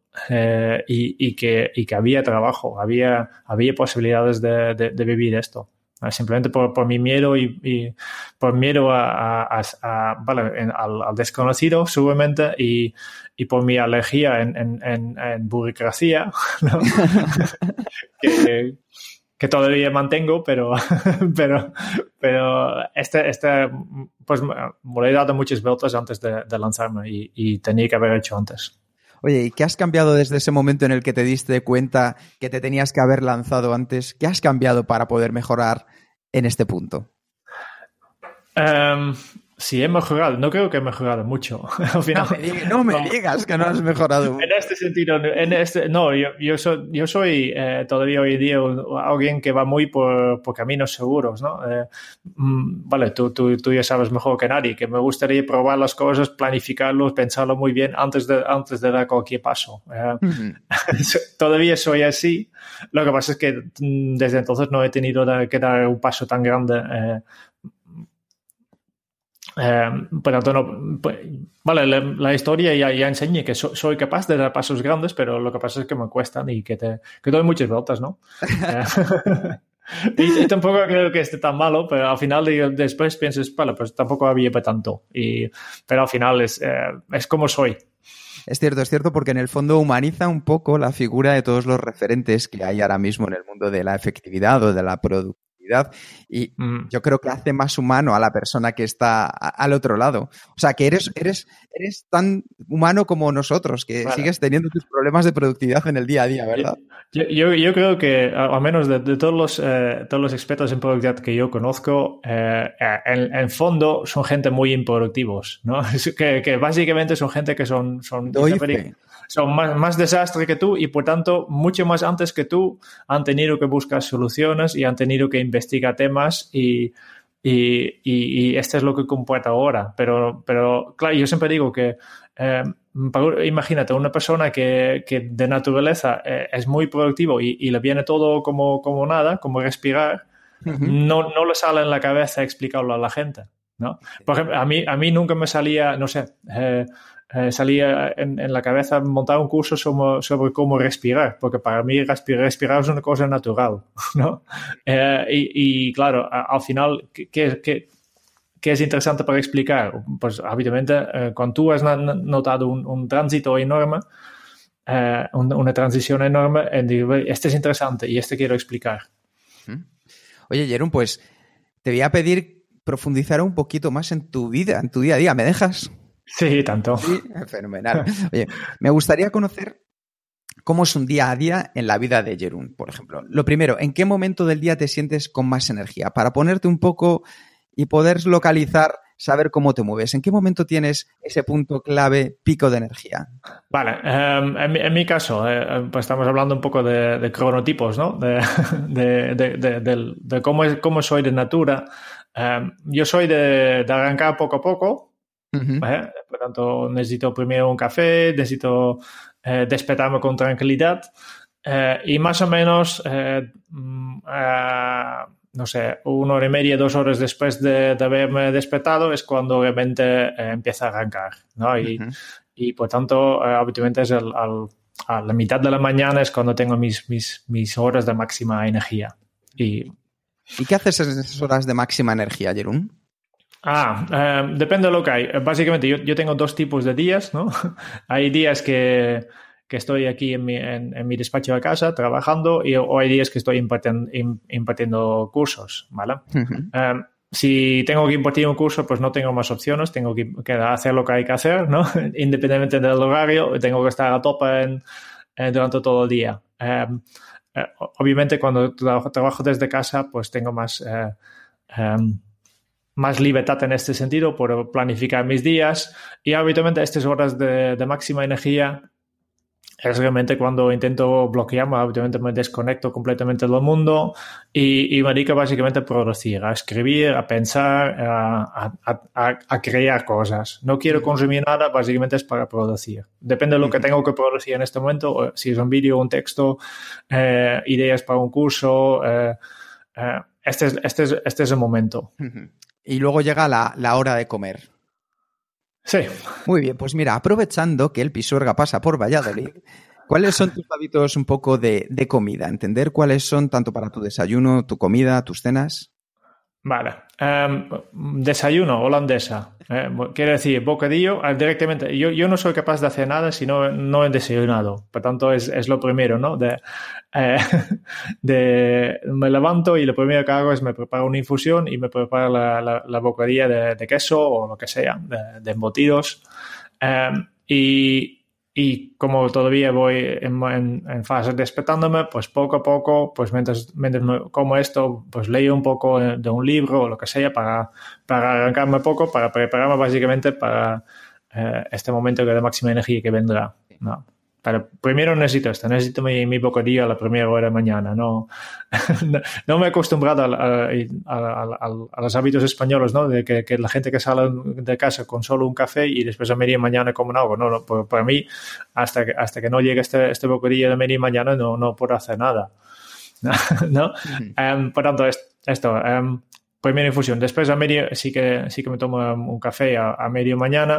y, que, y, que, había trabajo, había, había posibilidades de, de, vivir esto. Simplemente por, por, mi miedo y, por miedo a, a, vale, al, desconocido, seguramente, y, y, por mi alergia en, en, en, burocracia, que, que todavía mantengo, pero, pero, pero este, este, pues me he dado muchas vueltas antes de, lanzarme y, tenía que haber hecho antes. Oye, ¿y qué has cambiado desde ese momento en el que te diste cuenta que te tenías que haber lanzado antes? ¿Qué has cambiado para poder mejorar en este punto? Um, Sí, he mejorado. No creo que he mejorado mucho. Al final, no, me digas, que no has mejorado. En este sentido, en este, no, yo, yo soy, yo soy eh, todavía hoy día alguien que va muy por, por caminos seguros, ¿no? Eh, mm, vale, tú, tú, tú, ya sabes mejor que nadie que me gustaría probar las cosas, planificarlos, pensarlo muy bien antes de, antes de dar cualquier paso. Eh, todavía soy así. Lo que pasa es que mm, desde entonces no he tenido que dar un paso tan grande eh, tanto, no, pues, vale, la, historia ya, ya enseña que soy capaz de dar pasos grandes, pero lo que pasa es que me cuestan y que, te, que doy muchas vueltas, ¿no? y, tampoco creo que esté tan malo, pero al final después piensas, vale, pues tampoco había para tanto. Y, pero al final es, eh, es como soy. Es cierto, es cierto, porque en el fondo humaniza un poco la figura de todos los referentes que hay ahora mismo en el mundo de la efectividad o de la y mm. yo creo que hace más humano a la persona que está al otro lado. O sea, que eres, eres, eres tan humano como nosotros, que sigues teniendo tus problemas de productividad en el día a día, ¿verdad? Yo, yo, creo que, al menos de, todos, los, eh, todos los expertos en productividad que yo conozco, eh, en, en, fondo son gente muy improductivos, ¿no? que, que, básicamente son gente que son... son son más, más desastre que tú y por tanto mucho más antes que tú han tenido que buscar soluciones y han tenido que investigar temas y, y, y, este es lo que comporta ahora. Pero, pero claro, yo siempre digo que eh, imagínate una persona que, que de naturaleza eh, es muy productivo y, y, le viene todo como, como nada, como respirar, no, no le sale en la cabeza explicarlo a la gente. ¿no? Por ejemplo, a mí, a mí nunca me salía, no sé, eh, eh, salía en, la cabeza montar un curso sobre, cómo respirar, porque para mí respirar, es una cosa natural, ¿no? Eh, y, claro, al final, ¿qué, qué, qué es interesante para explicar? Pues habitualmente, eh, cuando tú has notado un, tránsito enorme, una, transición enorme, este es interesante y este quiero explicar. Oye, Jerón, pues te voy a pedir profundizar un poquito más en tu vida, en tu día a día. ¿Me dejas? Sí, tanto. fenomenal. Oye, me gustaría conocer cómo es un día a día en la vida de Jerún, por ejemplo. Lo primero, ¿en qué momento del día te sientes con más energía? Para ponerte un poco y poder localizar, saber cómo te mueves. ¿En qué momento tienes ese punto clave, pico de energía? Vale, em, en, mi, caso, eh, pues estamos hablando un poco de, cronotipos, ¿no? De, cómo, es, cómo soy de natura. Em, yo soy de arrancar poco a poco, por tanto, necesito primero un café, necesito eh, despertarme con tranquilidad eh, y más o menos, eh, mm, no sé, una hora y media, dos horas después de, haberme despertado es cuando realmente empieza a arrancar, ¿no? Y, y por tanto, habitualmente es el, a la mitad de la mañana es cuando tengo mis, mis, mis horas de máxima energía. Y, ¿Y qué haces en esas horas de máxima energía, Jerón? Ah, em, depende de lo que hay. Básicamente, yo, yo, tengo dos tipos de días, ¿no? hay días que, que estoy aquí en mi, en, mi, despacho de casa trabajando y, o hay días que estoy impartiendo, impartiendo cursos, ¿vale? Em, si tengo que impartir un curso, pues no tengo más opciones, tengo que, hacer lo que hay que hacer, ¿no? Independientemente del horario, tengo que estar a tope durante todo el día. Em, eh, obviamente, cuando trabajo, trabajo, desde casa, pues tengo más... Eh, más libertad en este sentido por planificar mis días y habitualmente estas horas de, máxima energía es realmente cuando intento bloquearme, habitualmente me desconecto completamente del mundo y, y me dedico básicamente a producir, a escribir, a pensar, a, a, crear cosas. No quiero consumir nada, básicamente es para producir. Depende de lo que tengo que producir en este momento, si es un vídeo, un texto, eh, ideas para un curso. Eh, eh, este, es, este, es, este es el momento y luego llega la, hora de comer. Sí. Muy bien, pues mira, aprovechando que el Pisuerga pasa por Valladolid, ¿Cuáles son tus hábitos un poco de, de comida? Entender cuáles son tanto para tu desayuno, tu comida, tus cenas. Vale. Em, desayuno holandesa. Eh, quiere decir, bocadillo eh, directamente. Yo, yo, no soy capaz de hacer nada si no, no he desayunado. Por tanto, es, es lo primero, ¿no? De, eh, de, me levanto y lo primero que hago es me preparo una infusión y me preparo la, la, la bocadilla de, de, queso o lo que sea, de, de embutidos. Em, y, y como todavía voy en, en, en, fase despertándome, pues poco a poco, pues mientras, mientras como esto, pues leo un poco de un libro o lo que sea para, para arrancarme poco, para prepararme básicamente para eh, este momento de máxima energía que vendrá. ¿no? Pero primero necesito esto, necesito mi, mi bocadillo a la primera hora de mañana. No, no, me he acostumbrado a, a, a, a, los hábitos españoles, ¿no? De que, que, la gente que sale de casa con solo un café y después a media mañana comen algo. No, no para mí, hasta que, hasta que no llegue este, este bocadillo de media mañana, no, no puedo hacer nada. ¿No? Uh -huh. um, por tanto, esto, um, primera infusión. Después a medio, sí que, sí que me tomo un café a, a medio mañana.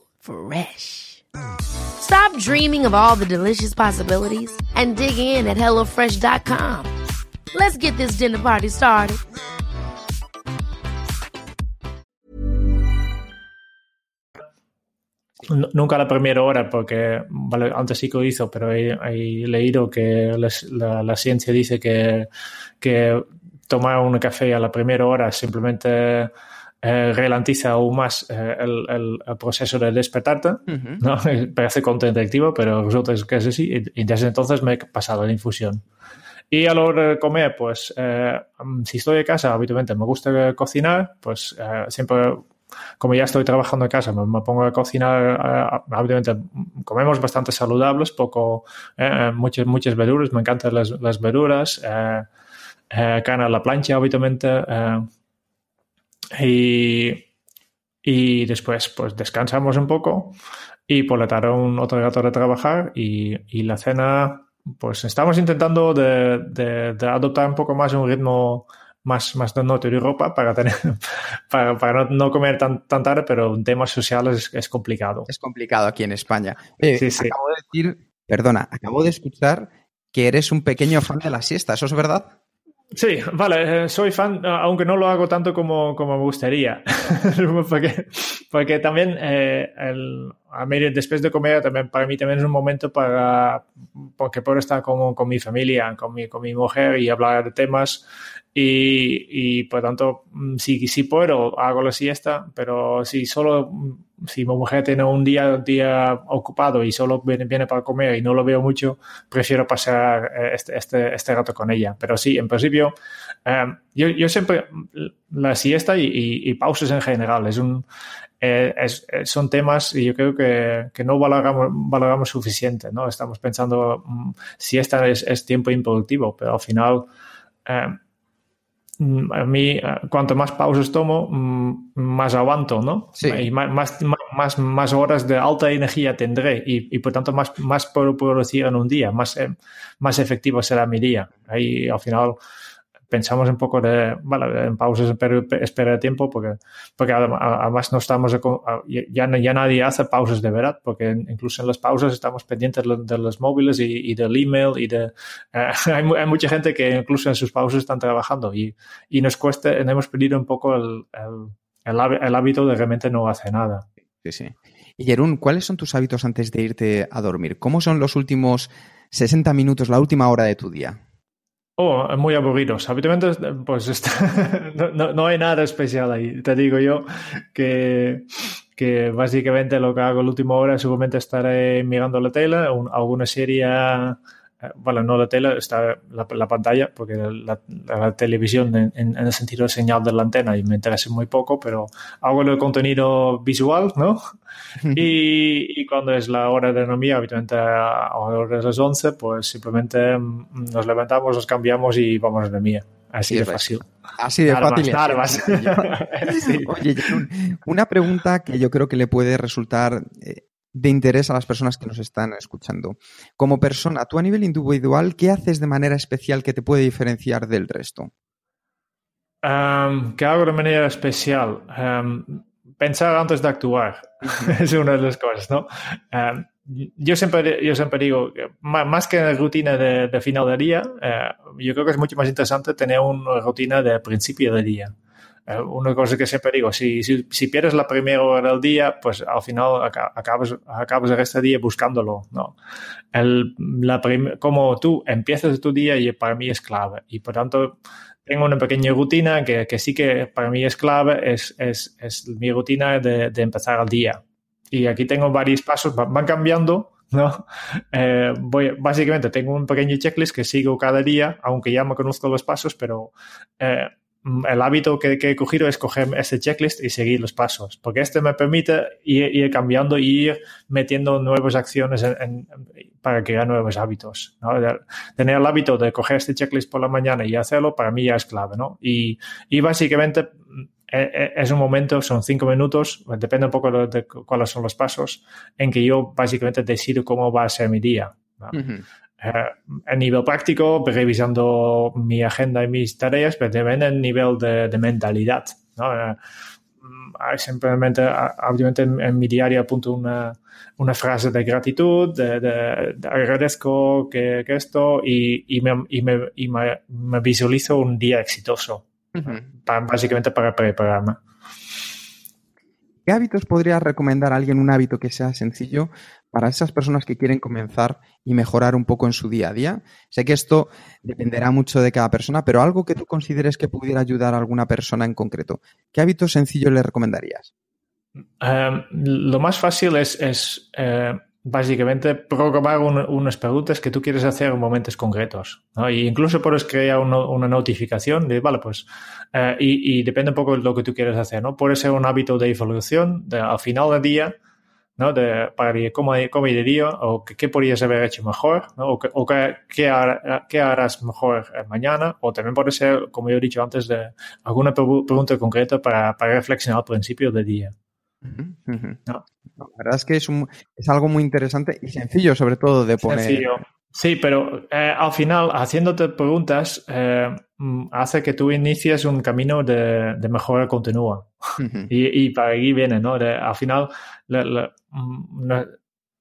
Fresh. Stop dreaming of all the delicious possibilities and dig in at HelloFresh.com. Let's get this dinner party started. Nunca la primera hora, porque vale, antes sí que lo hizo, pero he, he leído que les, la, la, ciencia dice que, que tomar un café a la primera hora simplemente eh, ralentiza aún más eh, el, el, el, proceso de despertarte. Uh -huh. ¿no? Parece contraintuitivo, pero resulta que es así. Y, y, desde entonces me he pasado la infusión. Y a la hora de comer, pues eh, si estoy en casa, habitualmente me gusta cocinar, pues eh, siempre, como ya estoy trabajando en casa, me, me pongo a cocinar. Eh, habitualmente comemos bastante saludables, poco, muchas, muchas verduras, me encantan las, las verduras, carne a la plancha, habitualmente. Y, y, después pues descansamos un poco y por la tarde un otro rato de trabajar y, y, la cena pues estamos intentando de, de, de, adoptar un poco más un ritmo más, más del norte de Europa para, tener, para, para no, no, comer tan, tan tarde, pero en temas sociales es, es complicado. Es complicado aquí en España. Eh, sí, sí. Acabo de decir, perdona, acabo de escuchar que eres un pequeño fan de la siesta, ¿eso es verdad? Sí, vale, eh, soy fan, aunque no lo hago tanto como, como me gustaría, porque, porque también eh, el, a mí, después de comer también para mí también es un momento para porque puedo estar con, con mi familia, con mi, con mi mujer y hablar de temas. Y, y por tanto si, si puedo hago la siesta, pero si solo si mi mujer tiene un día, día ocupado y solo viene, viene, para comer y no lo veo mucho, prefiero pasar este, este, este rato con ella. Pero sí, en principio, um, yo, yo, siempre, la siesta y, y, y, pausas en general es un, eh, es, son temas y yo creo que, que no valoramos, valoramos, suficiente, ¿no? Estamos pensando, um, siesta es, es, tiempo improductivo, pero al final, um, a mí, cuanto más pausas tomo, más aguanto, ¿no? Sí. Y más, más, más, horas de alta energía tendré y, y por tanto más, más puedo producir en un día, más, eh, más efectivo será mi día. Ahí al final pensamos un poco de, vale, en pausas en espera de tiempo porque, además no estamos, ya, nadie hace pausas de verdad porque incluso en las pausas estamos pendientes de los móviles y, del email y de, hay, mucha gente que incluso en sus pausas están trabajando y, nos cuesta, hemos perdido un poco el hábito de realmente no hacer nada. Sí, sí. Y Jerún, ¿cuáles son tus hábitos antes de irte a dormir? ¿Cómo son los últimos 60 minutos, la última hora de tu día? Oh, muy aburridos. Habitualmente, pues no, no, hay nada especial ahí. Te digo yo que, que básicamente lo que hago la última hora seguramente estaré mirando la tele, alguna serie bueno, no la tele, está la, pantalla, porque la, televisión en, el sentido de señal de la antena y me interesa muy poco, pero hago el contenido visual, ¿no? y, cuando es la hora de economía, habitualmente a, las 11, pues simplemente mm, nos levantamos, nos cambiamos y vamos a economía. Así de fácil. Así de fácil. Oye, una pregunta que yo creo que le puede resultar eh, de interés a las personas que nos están escuchando. Como persona, tú a nivel individual, ¿qué haces de manera especial que te puede diferenciar del resto? ¿Qué hago de manera especial? pensar antes de actuar es una de las cosas, ¿no? yo, siempre, yo siempre digo, más que la rutina de, final de día, eh, yo creo que es mucho más interesante tener una rutina de principio de día. Eh, una cosa que siempre digo, si, si, pierdes la primera hora del día, pues al final acabas, acabas el resto del día buscándolo, ¿no? El, la como tú empiezas tu día y para mí es clave. Y por tanto, tengo una pequeña rutina que, que sí que para mí es clave, es, es, es mi rutina de, de, empezar el día. Y aquí tengo varios pasos, van cambiando, ¿no? Eh, voy, básicamente tengo un pequeño checklist que sigo cada día, aunque ya me conozco los pasos, pero eh, el hábito que, he cogido es coger este checklist y seguir los pasos, porque este me permite ir, cambiando y ir metiendo nuevas acciones para crear nuevos hábitos. Tener el hábito de coger este checklist por la mañana y hacerlo, para mí ya es clave. Y, básicamente mm, e, e, es un momento, son cinco minutos, depende un poco de, cuáles son los pasos, en que yo básicamente decido cómo va a ser mi día. A nivel práctico, revisando mi agenda y mis tareas, pero también a nivel de, mentalidad. ¿no? Eh, mm, simplemente, obviamente en, mi diario apunto una, una frase de gratitud, de, agradezco que, esto y, y, me, y, me, y me, visualizo un día exitoso, básicamente para prepararme. ¿Qué hábitos podrías recomendar a alguien un hábito que sea sencillo para esas personas que quieren comenzar y mejorar un poco en su día a día? Sé que esto dependerá mucho de cada persona, pero algo que tú consideres que pudiera ayudar a alguna persona en concreto. ¿Qué hábitos sencillos le recomendarías? Em, lo más fácil es, eh, básicamente programar unas preguntas que tú quieres hacer en momentos concretos. ¿no? Y incluso puedes crear una notificación de, vale, pues, eh, y, depende un poco de lo que tú quieres hacer, ¿no? Puede ser un hábito de evolución, de, al final del día, ¿no? De, para cómo, cómo iría o qué, podrías haber hecho mejor, ¿no? O, o qué, qué, harás mejor mañana, o también puede ser, como yo he dicho antes, de alguna pregunta concreta para, para reflexionar al principio del día. La verdad es que es, un, es algo muy interesante y sencillo, sobre todo, de poner. Sencillo. Sí, pero eh, al final, haciéndote preguntas, eh, mm, hace que tú inicies un camino de, de mejora continua. y, y, para ahí viene, ¿no? al final, la, mm,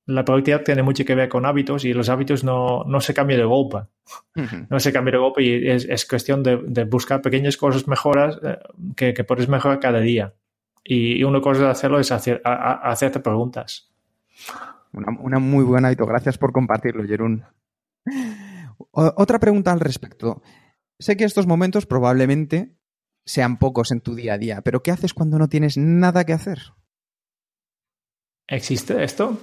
la, productividad tiene mucho que ver con hábitos y los hábitos no, no se cambian de golpe. No se cambian de golpe y es, es cuestión de, de, buscar pequeñas cosas mejoras eh, que, que puedes mejorar cada día. Y una cosa de hacerlo es hacer, hacerte preguntas. Una, muy buena hábito. Gracias por compartirlo, Jerún. Otra pregunta al respecto. Sé que estos momentos probablemente sean pocos en tu día a día, pero ¿qué haces cuando no tienes nada que hacer? ¿Existe esto?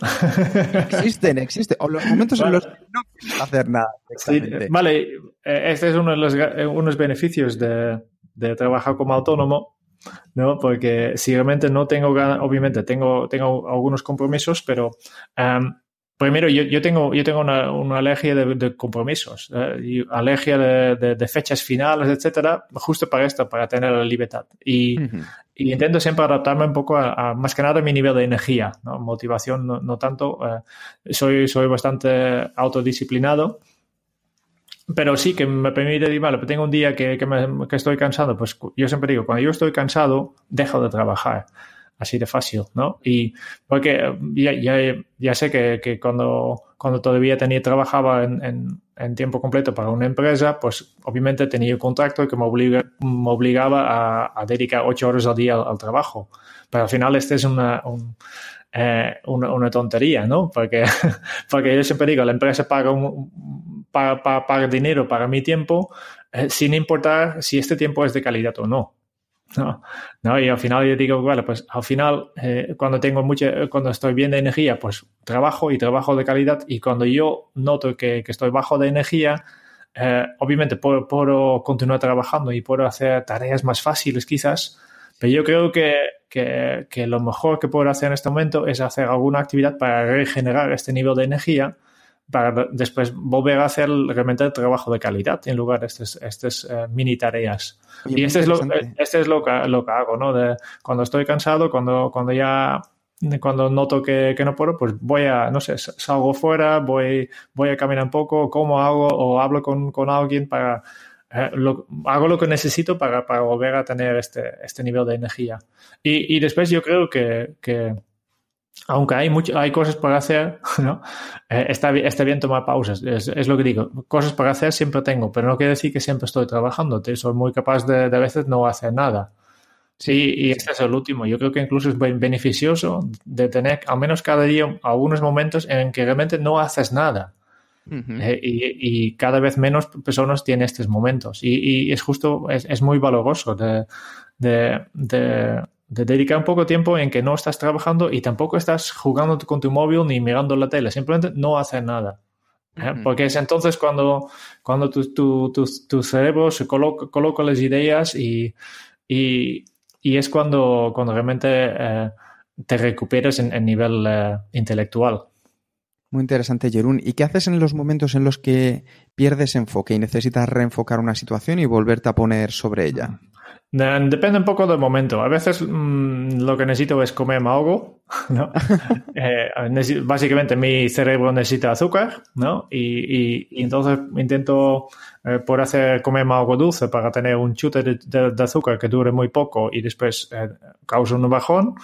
Existen, existen. O los momentos en los que no quieres hacer nada. vale, eh, este es uno de los unos beneficios de, de trabajar como autónomo ¿no? Porque si realmente no tengo ganas, obviamente tengo, tengo algunos compromisos, pero um, primero yo, yo, tengo, yo tengo una, una alergia de, compromisos, eh, alergia de, de, fechas finales, etcétera, justo para esto, para tener la libertad. Y, y intento siempre adaptarme un poco a, más que nada a mi nivel de energía, ¿no? motivación no, no tanto. Eh, soy, soy bastante autodisciplinado pero sí que me permite decir, vale, pues tengo un día que, que, me, que, estoy cansado, pues yo siempre digo, cuando yo estoy cansado, dejo de trabajar. Así de fácil, ¿no? Y porque ya, ya, ya sé que, que, cuando, cuando todavía tenía, trabajaba en, en, tiempo completo para una empresa, pues obviamente tenía un contrato que me, obliga, me obligaba a, dedicar ocho horas al día al, trabajo. Pero al final este es una, un, eh, una, tontería, ¿no? Porque, porque yo siempre digo, la empresa paga un, para, para, dinero, para mi tiempo, eh, sin importar si este tiempo es de calidad o no. No, no, y al final yo digo, vale, pues al final, eh, cuando tengo mucha, cuando estoy bien de energía, pues trabajo y trabajo de calidad. Y cuando yo noto que, que estoy bajo de energía, eh, obviamente puedo, puedo, continuar trabajando y puedo hacer tareas más fáciles quizás, pero yo creo que, que, que, lo mejor que puedo hacer en este momento es hacer alguna actividad para regenerar este nivel de energía para después volver a hacer realmente el trabajo de calidad en lugar de estas, estas uh, mini tareas. Y este es, lo, este es lo que, lo que hago, ¿no? De, cuando estoy cansado, cuando, cuando ya cuando noto que, que, no puedo, pues voy a, no sé, salgo fuera, voy, voy a caminar un poco, como hago o hablo con, con alguien para, eh, lo, hago lo que necesito para, para, volver a tener este, este nivel de energía. Y, y después yo creo que, que aunque hay, mucho, hay cosas para hacer, ¿no? Eh, está, está, bien tomar pausas, es, es, lo que digo. Cosas para hacer siempre tengo, pero no quiere decir que siempre estoy trabajando. Soy muy capaz de, de a veces no hacer nada. Sí, y este es el último. Yo creo que incluso es beneficioso de tener al menos cada día algunos momentos en que realmente no haces nada. Uh -huh. eh, y, y, cada vez menos personas tienen estos momentos. Y, y es justo, es, es, muy valoroso de, de, de de dedicar un poco de tiempo en que no estás trabajando y tampoco estás jugando con tu móvil ni mirando la tele, simplemente no hacer nada. Uh -huh. Porque es entonces cuando, cuando tu, tu, tu, tu cerebro se coloca, coloca, las ideas y, y, y, es cuando, cuando realmente eh, te recuperas en, en nivel eh, intelectual. Muy interesante, Jerún. ¿Y qué haces en los momentos en los que pierdes enfoque y necesitas reenfocar una situación y volverte a poner sobre ella? Depende un poco del momento. A veces mmm, lo que necesito es comer algo, ¿no? eh, básicamente mi cerebro necesita azúcar, ¿no? Y, y, y entonces intento eh, por hacer comerme algo dulce para tener un chute de, de, de azúcar que dure muy poco y después eh, causa un bajón.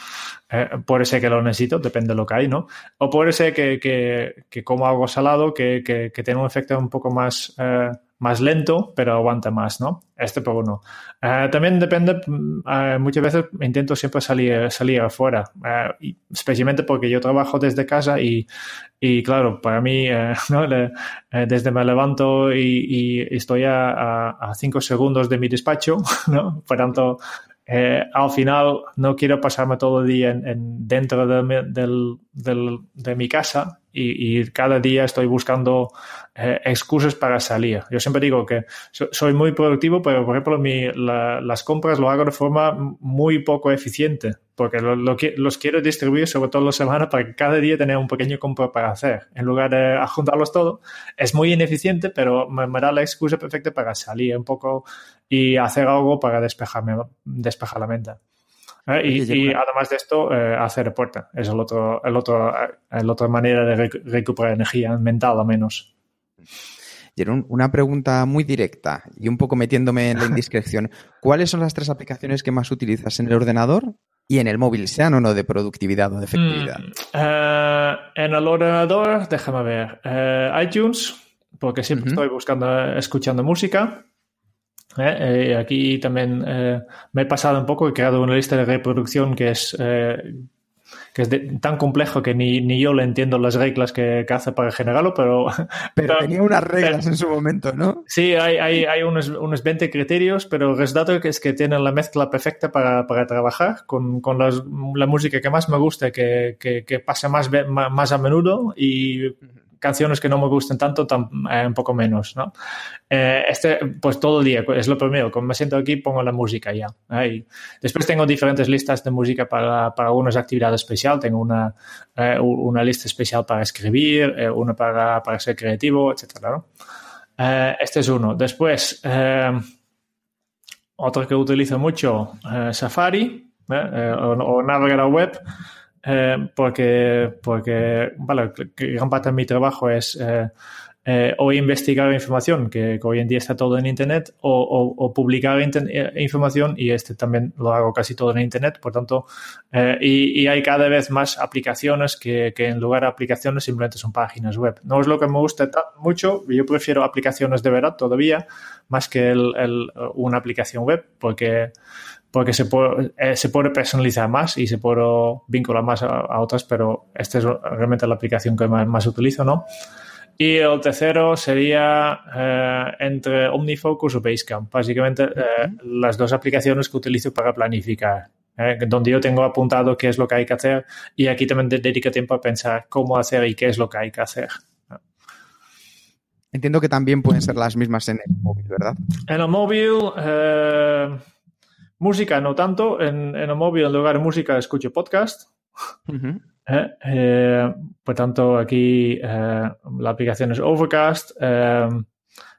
Eh, puede ser que lo necesito, depende de lo que hay, ¿no? O puede ser que, que, que como algo salado que, que, que tiene un efecto un poco más eh, más lento, pero aguanta más, ¿no? Este por uno. Uh, también depende, uh, muchas veces intento siempre salir, salir afuera, uh, especialmente porque yo trabajo desde casa y, y claro, para mí, ¿no? Le, desde me levanto y, y estoy a, a, a, cinco segundos de mi despacho, ¿no? Por tanto, eh, al final no quiero pasarme todo el día en, en dentro de, del, del, de, mi casa y, cada día estoy buscando eh, excusas para salir. Yo siempre digo que so, soy muy productivo, pero por ejemplo las compras lo hago de forma muy poco eficiente, porque lo, lo, los quiero distribuir sobre todo la semana para que cada día tenga un pequeño compra para hacer. En lugar de juntarlos todo, es muy ineficiente, pero me, me da la excusa perfecta para salir un poco y hacer algo para despejarme, despejar la mente. ¿Eh? Y, y, además de esto, eh, hacer deporte. Es el otro, el otro, la otra manera de rec recuperar energía mental, al menos. Jerón, una pregunta muy directa y un poco metiéndome en la indiscreción. ¿Cuáles son las tres aplicaciones que más utilizas en el ordenador y en el móvil, sean o no de productividad o de efectividad? Mm, uh, en el ordenador, déjame ver, uh, iTunes, porque siempre uh -huh. estoy buscando, escuchando música. Eh, eh, aquí también eh, me he pasado un poco, he creado una lista de reproducción que es, eh, que es de, tan complejo que ni, ni, yo le entiendo las reglas que, que hace para generarlo, pero... Pero, tenía unas reglas pero, en su momento, ¿no? Sí, hay, hay, hay unos, unos 20 criterios, pero el resultado es que tienen la mezcla perfecta para, para trabajar con, con las, la música que más me gusta, que, que, que pasa más, más a menudo y canciones que no me gusten tanto, tan, eh, un poco menos, ¿no? Eh, este, pues todo el día, es lo primero, cuando me siento aquí pongo la música ya. ¿eh? después tengo diferentes listas de música para, para algunas actividades especiales, tengo una, eh, una lista especial para escribir, eh, una para, para ser creativo, etc. ¿no? Eh, este es uno. Después, otro que utilizo mucho, Safari, o, o navegador web, eh, porque, porque vale, gran parte de mi trabajo es eh, eh, o investigar información, que, hoy en día está todo en Internet, o, publicar eh, información, y este también lo hago casi todo en Internet, por tanto, y, y, hay cada vez más aplicaciones que, que, en lugar de aplicaciones simplemente son páginas web. No es lo que me gusta mucho, yo prefiero aplicaciones de verdad todavía, más que el, el, una aplicación web, porque porque se puede, eh, se puede personalizar más y se puede vincular más a, a, otras, pero esta es realmente la aplicación que más, más utilizo, ¿no? Y el tercero sería eh, entre OmniFocus o Basecamp. Básicamente eh, las dos aplicaciones que utilizo para planificar. eh, donde yo tengo apuntado qué es lo que hay que hacer y aquí también de- dedico tiempo a pensar cómo hacer y qué es lo que hay que hacer. Entiendo que también pueden ser las mismas en el móvil, ¿verdad? En el móvil, eh, música no tanto. En, en el móvil, en lugar de música, escucho podcast. Eh, eh, por tanto, aquí eh, la aplicación es Overcast.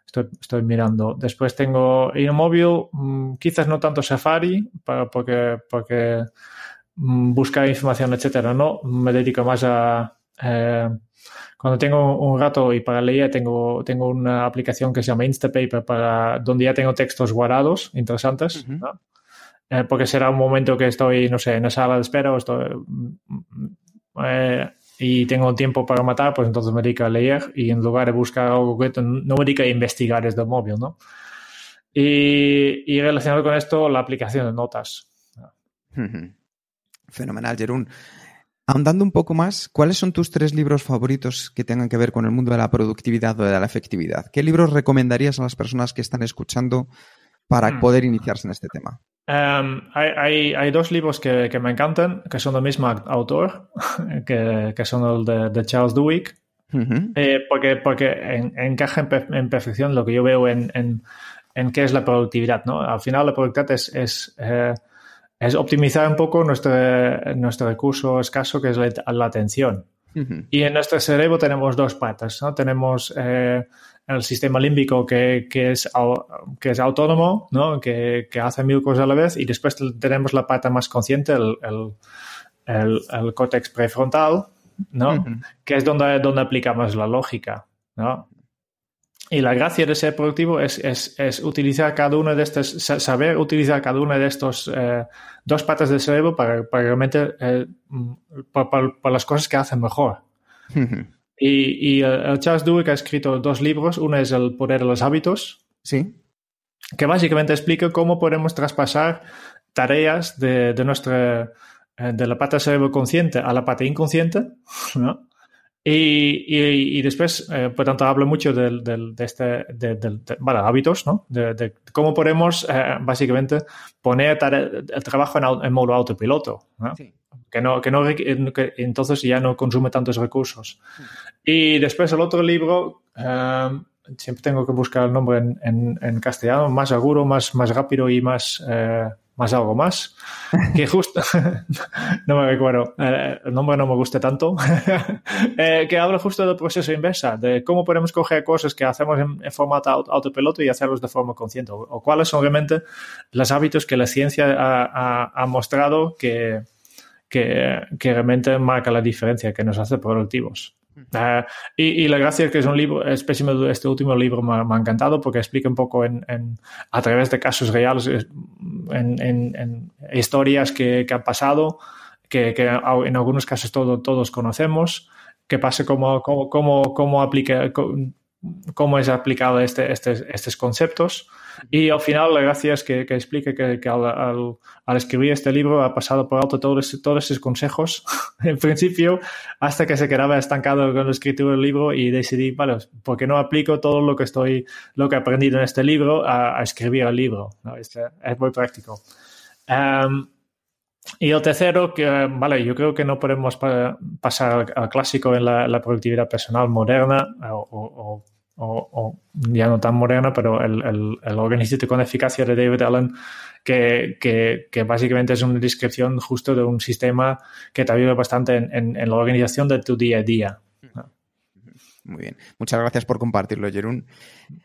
estoy, estoy mirando. Después tengo en el móvil, mm, quizás no tanto Safari, para- porque, porque mm, buscar información, etcétera. No, me dedico más a. cuando tengo un rato y para leer, tengo, tengo una aplicación que se llama Instapaper, para, donde ya tengo textos guardados interesantes. Eh, porque será un momento que estoy, no sé, en la sala de espera o estoy, mm, eh, y tengo tiempo para matar, pues entonces me dedico a leer y en lugar de buscar algo concreto, no me dedico a investigar desde el móvil, ¿no? Y, relacionado con esto, la aplicación de notas. Fenomenal, Jerún. Ahondando un poco más, ¿cuáles son tus tres libros favoritos que tengan que ver con el mundo de la productividad o de la efectividad? ¿Qué libros recomendarías a las personas que están escuchando para Mm. poder iniciarse en este tema? Um, hay, hay, hay dos libros que, que me encantan, que son del mismo autor, que, que son el de, de Charles Duhigg, Ujú. Eh, porque porque en- encaja en, per- en perfección lo que yo veo en, en, en qué es la productividad. ¿no? Al final, la productividad es, es, eh, es optimizar un poco nuestro, nuestro recurso escaso, que es la, la atención. Ujú. Y en nuestro cerebro tenemos dos patas. ¿no? Tenemos eh, el sistema límbico que, que, es, que es autónomo, ¿no? que, que hace mil cosas a la vez, y después tenemos la pata más consciente, el, el, el, el córtex prefrontal, ¿no? Que es donde, donde aplicamos la lógica. ¿no? Y la gracia de ser productivo es, es, es utilizar cada uno de estos, sa- saber utilizar cada uno de estos eh, dos patas del cerebro para, para realmente eh, mm, para, para- para las cosas que hacen mejor. Y, y eh, el Charles Duhigg ha escrito dos libros. Uno es El poder de los hábitos, Sí. que básicamente explica cómo podemos traspasar tareas de, de nuestra eh, de la pata cerebro consciente a la pata inconsciente, ¿no? Y, y- y después, eh, por tanto, hablo mucho del, del- de este, de, del- de- bueno, hábitos, ¿no? De, de cómo podemos, eh, básicamente, poner el trabajo en, en modo autopiloto, ¿no? Sí. Que, no, que, no, que entonces ya no consume tantos recursos. Y después el otro libro, eh, siempre tengo que buscar el nombre en, en- en castellano, más seguro, más, más rápido y más, eh, más algo más. Que justo, no me recuerdo, eh, el nombre no me gusta tanto, Eh, que habla justo del proceso inversa, de cómo podemos coger cosas que hacemos en, en formato au- autopiloto y hacerlos de forma consciente, o, o cuáles son realmente los hábitos que la ciencia ha, ha- ha mostrado que, que, que realmente marca la diferencia, que nos hace productivos. Eh, y, y la gracia es que es un libro, especialmente este último libro me, me ha encantado porque explica un poco en, en- a través de casos reales, es- en, en- en historias que, que han pasado, que, que en algunos casos todo- todos conocemos, que pasa cómo, cómo, cómo, cómo aplica, cómo, cómo es aplicado este, este- estos conceptos. Y al final la gracia es que, que explique que, que al, al- al escribir este libro ha pasado por alto todos, todos esos consejos, en principio, hasta que se quedaba estancado con la escritura del libro y decidí, vale, ¿por qué no aplico todo lo que estoy, lo que he aprendido en este libro a, a escribir el libro? ¿no? Es, es muy práctico. Em, y el tercero, que, vale, yo creo que no podemos pa- pasar al, al clásico en la, la productividad personal moderna o, o- o- o ya no tan moderna, pero el, el, el con eficacia de David Allen, que, que, que básicamente es una descripción justo de un sistema que te ayuda bastante en, en- en la organización de tu día a día. Muy bien. Muchas gracias por compartirlo, Jerún.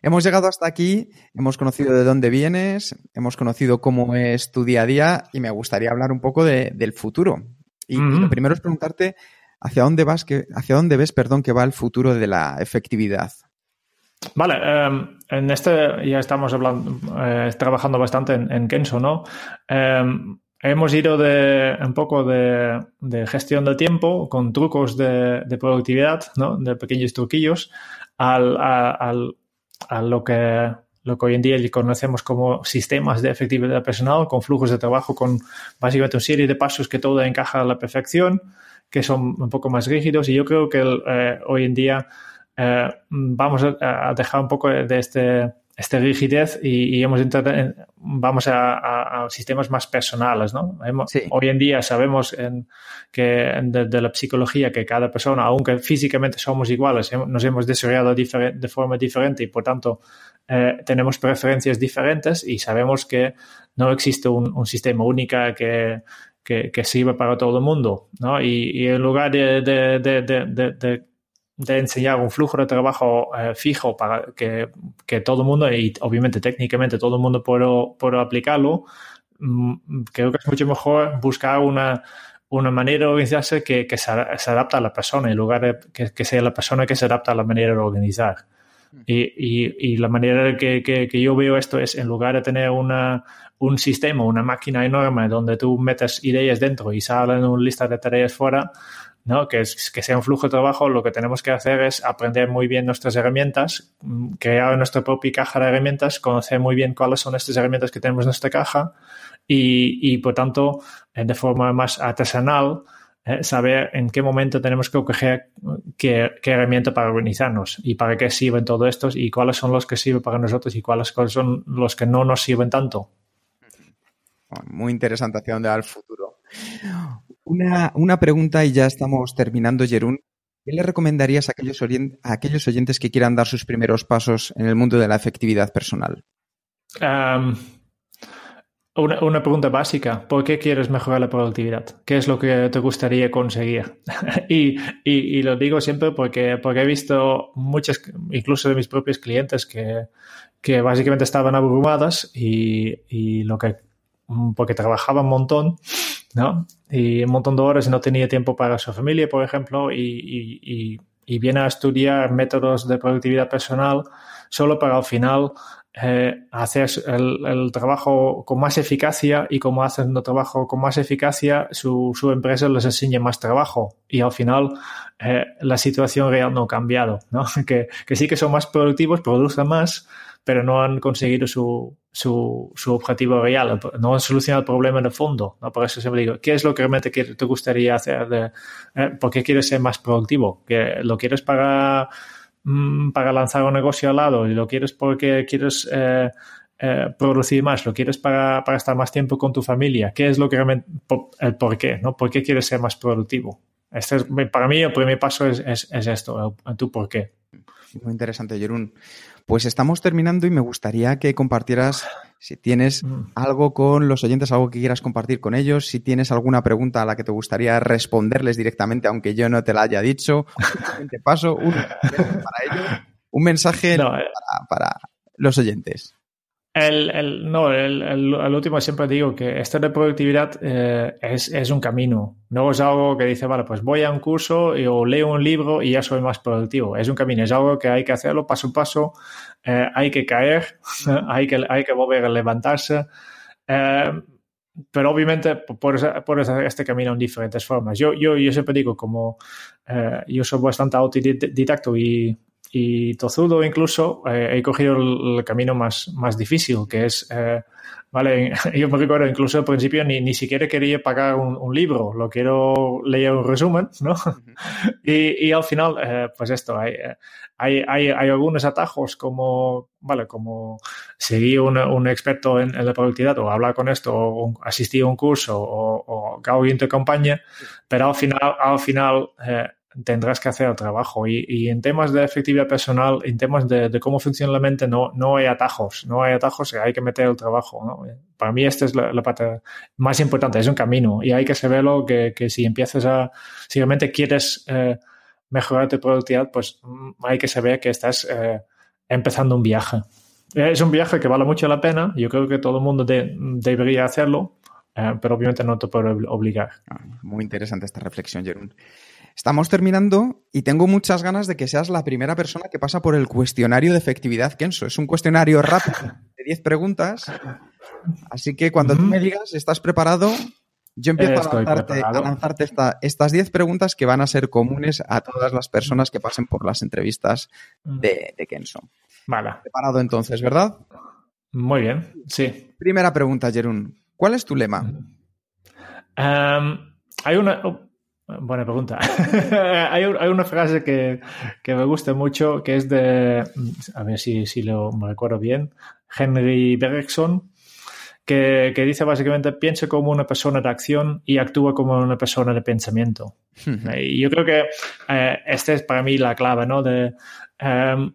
Hemos llegado hasta aquí, hemos conocido de dónde vienes, hemos conocido cómo es tu día a día y me gustaría hablar un poco de- del futuro. Y, y lo primero es preguntarte hacia dónde vas, que, hacia dónde ves, perdón, que va el futuro de la efectividad. Vale, em, en este ya estamos eh, trabajando bastante en, en Kenso, ¿no? Em, hemos ido de un poco de, de gestión del tiempo con trucos de, de productividad, ¿no? De pequeños truquillos, al, a, al- lo que lo que hoy en día conocemos como sistemas de efectividad personal, con flujos de trabajo, con básicamente una serie de pasos que todo encaja a la perfección, que son un poco más rígidos. Y yo creo que eh, hoy en día vamos a, dejar un poco de este, esta rigidez y, hemos vamos a, sistemas más personales, ¿no? Hoy en día sabemos que de, la psicología que cada persona, aunque físicamente somos iguales, nos hemos desarrollado de forma diferente y por tanto eh, tenemos preferencias diferentes y sabemos que no existe un, sistema único que, que, sirva para todo el mundo, ¿no? Y, en lugar de, de de enseñar un flujo de trabajo eh, fijo para que, que, todo el mundo, y obviamente técnicamente todo el mundo pueda, aplicarlo, mm, creo que es mucho mejor buscar una, una manera de organizarse que, que se, adapta a la persona, en lugar de que, que, sea la persona que se adapta a la manera de organizar. Mm. Y, y, y la manera que, que, yo veo esto es, en lugar de tener una, un sistema, una máquina enorme donde tú metes ideas dentro y salen una lista de tareas fuera, ¿no? Que, sea un flujo de trabajo, lo que tenemos que hacer es aprender muy bien nuestras herramientas, crear nuestra propia caja de herramientas, conocer muy bien cuáles son estas herramientas que tenemos en nuestra caja y, por tanto, eh, de forma más artesanal, eh, saber en qué momento tenemos que coger qué, herramienta para organizarnos y para qué sirven todos estos y cuáles son los que sirven para nosotros y cuáles, son los que no nos sirven tanto. Muy interesante hacia dónde va el futuro. Una, pregunta y ya estamos terminando, Jerún. ¿Qué le recomendarías a aquellos, a aquellos oyentes que quieran dar sus primeros pasos en el mundo de la efectividad personal? una, pregunta básica. ¿Por qué quieres mejorar la productividad? ¿Qué es lo que te gustaría conseguir? y, lo digo siempre porque, porque he visto muchas, incluso de mis propios clientes, que, que básicamente estaban abrumadas y, y lo que porque trabajaban un montón ¿no? Y un montón de horas y no tenía tiempo para su familia, por ejemplo, y, viene a estudiar métodos de productividad personal solo para al final eh, hacer el, trabajo con más eficacia y como hacen el trabajo con más eficacia, su, empresa les enseña más trabajo y al final eh, la situación real no ha cambiado, ¿no? Que, que sí que son más productivos, producen más, pero no han conseguido su, su, su, objetivo real, no han solucionado el problema en el fondo. ¿no? Por eso siempre digo, ¿qué es lo que realmente te gustaría hacer? De, eh, ¿Por qué quieres ser más productivo? ¿Que ¿Lo quieres para, mm, para lanzar un negocio al lado? ¿Y lo quieres porque quieres eh, eh, producir más? ¿Lo quieres para, para, estar más tiempo con tu familia? ¿Qué es lo que realmente, el por qué? ¿no? ¿Por qué quieres ser más productivo? Este es, para mí el primer paso es, es, es esto, el, tu por qué. Muy interesante, Jerún. Pues estamos terminando y me gustaría que compartieras si tienes mm. algo con los oyentes, algo que quieras compartir con ellos, si tienes alguna pregunta a la que te gustaría responderles directamente, aunque yo no te la haya dicho. Te paso un, para un mensaje eh. para los oyentes. El, el, no, el, el, último siempre digo que esto de productividad eh, es, es, un camino. No es algo que dice, vale, pues voy a un curso o leo un libro y ya soy más productivo. Es un camino, es algo que hay que hacerlo paso a paso. Eh, hay que caer, hay, que, hay que volver a levantarse. Eh, pero obviamente por, por este camino en diferentes formas. Yo, yo, yo siempre digo, como yo soy bastante autodidacto y y tozudo incluso, eh, he cogido el, camino más, más difícil, que es, eh, vale, yo me recuerdo incluso al principio ni, ni siquiera quería pagar un, un libro, lo quiero leer un resumen, ¿no? y, y, al final, eh, pues esto, hay, hay, hay, hay, algunos atajos como, vale, como seguir un, un experto en, la productividad o hablar con esto o asistir a un curso o, o te acompañe, pero al final, al final, tendrás que hacer el trabajo. Y, en temas de efectividad personal, en temas de, cómo funciona la mente, no, no hay atajos, no hay atajos, hay que meter el trabajo. Para mí esta es la, parte más importante, es un camino y hay que saberlo que, que si empiezas a, si realmente quieres eh, mejorar tu productividad, pues mm, hay que saber que estás eh, empezando un viaje. Es un viaje que vale mucho la pena, yo creo que todo el mundo debería hacerlo, eh, pero obviamente no te puedo obligar. Ah, muy interesante esta reflexión, Jerón. Estamos terminando y tengo muchas ganas de que seas la primera persona que pasa por el cuestionario de efectividad Kenso. Es un cuestionario rápido de 10 preguntas. Así que cuando tú me digas, ¿estás preparado? Yo empiezo a lanzarte, estas 10 preguntas que van a ser comunes a todas las personas que pasen por las entrevistas de, de Kenso. Vale. Preparado entonces, ¿verdad? Muy bien, sí. Primera pregunta, Jerún. ¿Cuál es tu lema? Em, hay una Buena pregunta. hay, una frase que, me gusta mucho que es de, a ver si, si lo me recuerdo bien, Henry Bergson, que, dice básicamente piensa como una persona de acción y actúa como una persona de pensamiento. y yo creo que eh, esta es para mí la clave, ¿no? De, em,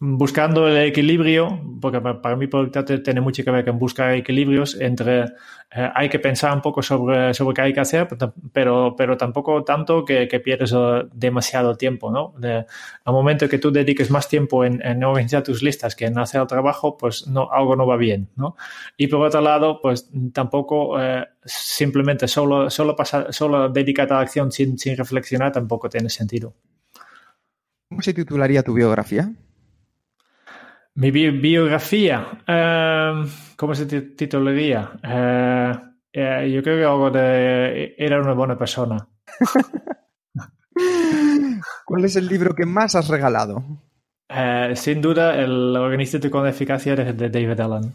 buscando el equilibrio, porque para mí productividad tiene mucho que ver con buscar equilibrios entre eh, hay que pensar un poco sobre, sobre qué hay que hacer, pero, pero tampoco tanto que, que pierdes eh, demasiado tiempo, ¿no? De, al momento que tú dediques más tiempo en, en, organizar tus listas que en hacer el trabajo, pues no, algo no va bien, ¿no? Y por otro lado, pues tampoco eh, simplemente solo, solo, pasar, solo dedicarte a la acción sin, sin reflexionar tampoco tiene sentido. ¿Cómo se titularía tu biografía? Mi biografía, uh, ¿cómo se titularía? Uh, uh, yo creo que algo de era una buena persona. ¿Cuál es el libro que más has regalado? Eh, sin duda, el Organízate con Eficacia de, de David Allen.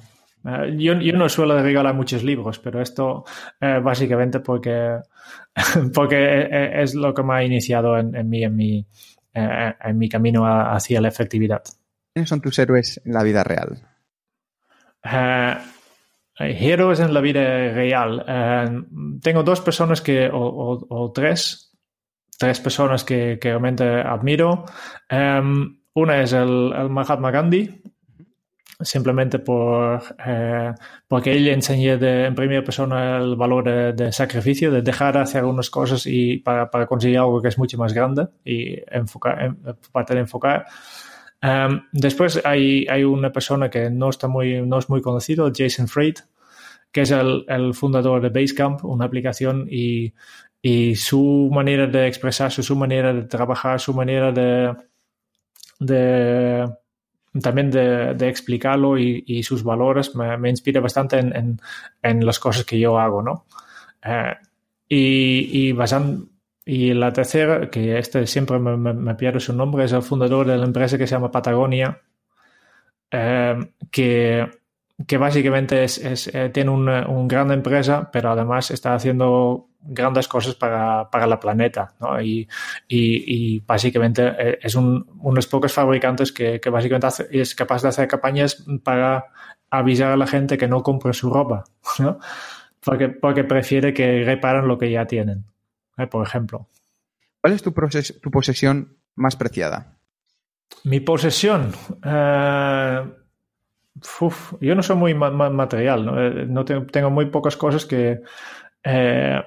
Yo, yo, no suelo regalar muchos libros, pero esto básicamente porque, porque es lo que me ha iniciado en, en, mi, en, mi, en mi camino hacia la efectividad. ¿Quiénes son tus héroes en la vida real? Uh, héroes en la vida real. Uh, tengo dos personas que, o, o, o, tres, tres personas que, que realmente admiro. Um, una es el, el, Mahatma Gandhi, simplemente por, uh, porque él enseñó de, en primera persona el valor de, de, sacrificio, de dejar de hacer algunas cosas y para, para, conseguir algo que es mucho más grande y enfocar, en, de enfocar. Um, después hay, hay, una persona que no, está muy, no es muy conocido, Jason Fried, que es el, el fundador de Basecamp, una aplicación, y, y, su manera de expresarse, su manera de trabajar, su manera de, de también de, explicarlo y, y, sus valores me, inspira bastante en, en, en, las cosas que yo hago, ¿no? Uh, y, y y la tercera, que este siempre me, me, me pierde su nombre, es el fundador de la empresa que se llama Patagonia, eh, que, que, básicamente es, es eh, tiene una, una, gran empresa, pero además está haciendo grandes cosas para, para la planeta. ¿no? Y, y, y, básicamente eh, es un, unos pocos fabricantes que, que básicamente hace, es capaz de hacer campañas para avisar a la gente que no compre su ropa, ¿no? porque, porque prefiere que reparen lo que ya tienen. ¿Eh? por ejemplo. ¿Cuál es tu, tu, posesión más preciada? Mi posesión. Uf, yo no soy muy ma ma material, ¿no? Eh, no tengo, tengo, muy pocas cosas que, eh,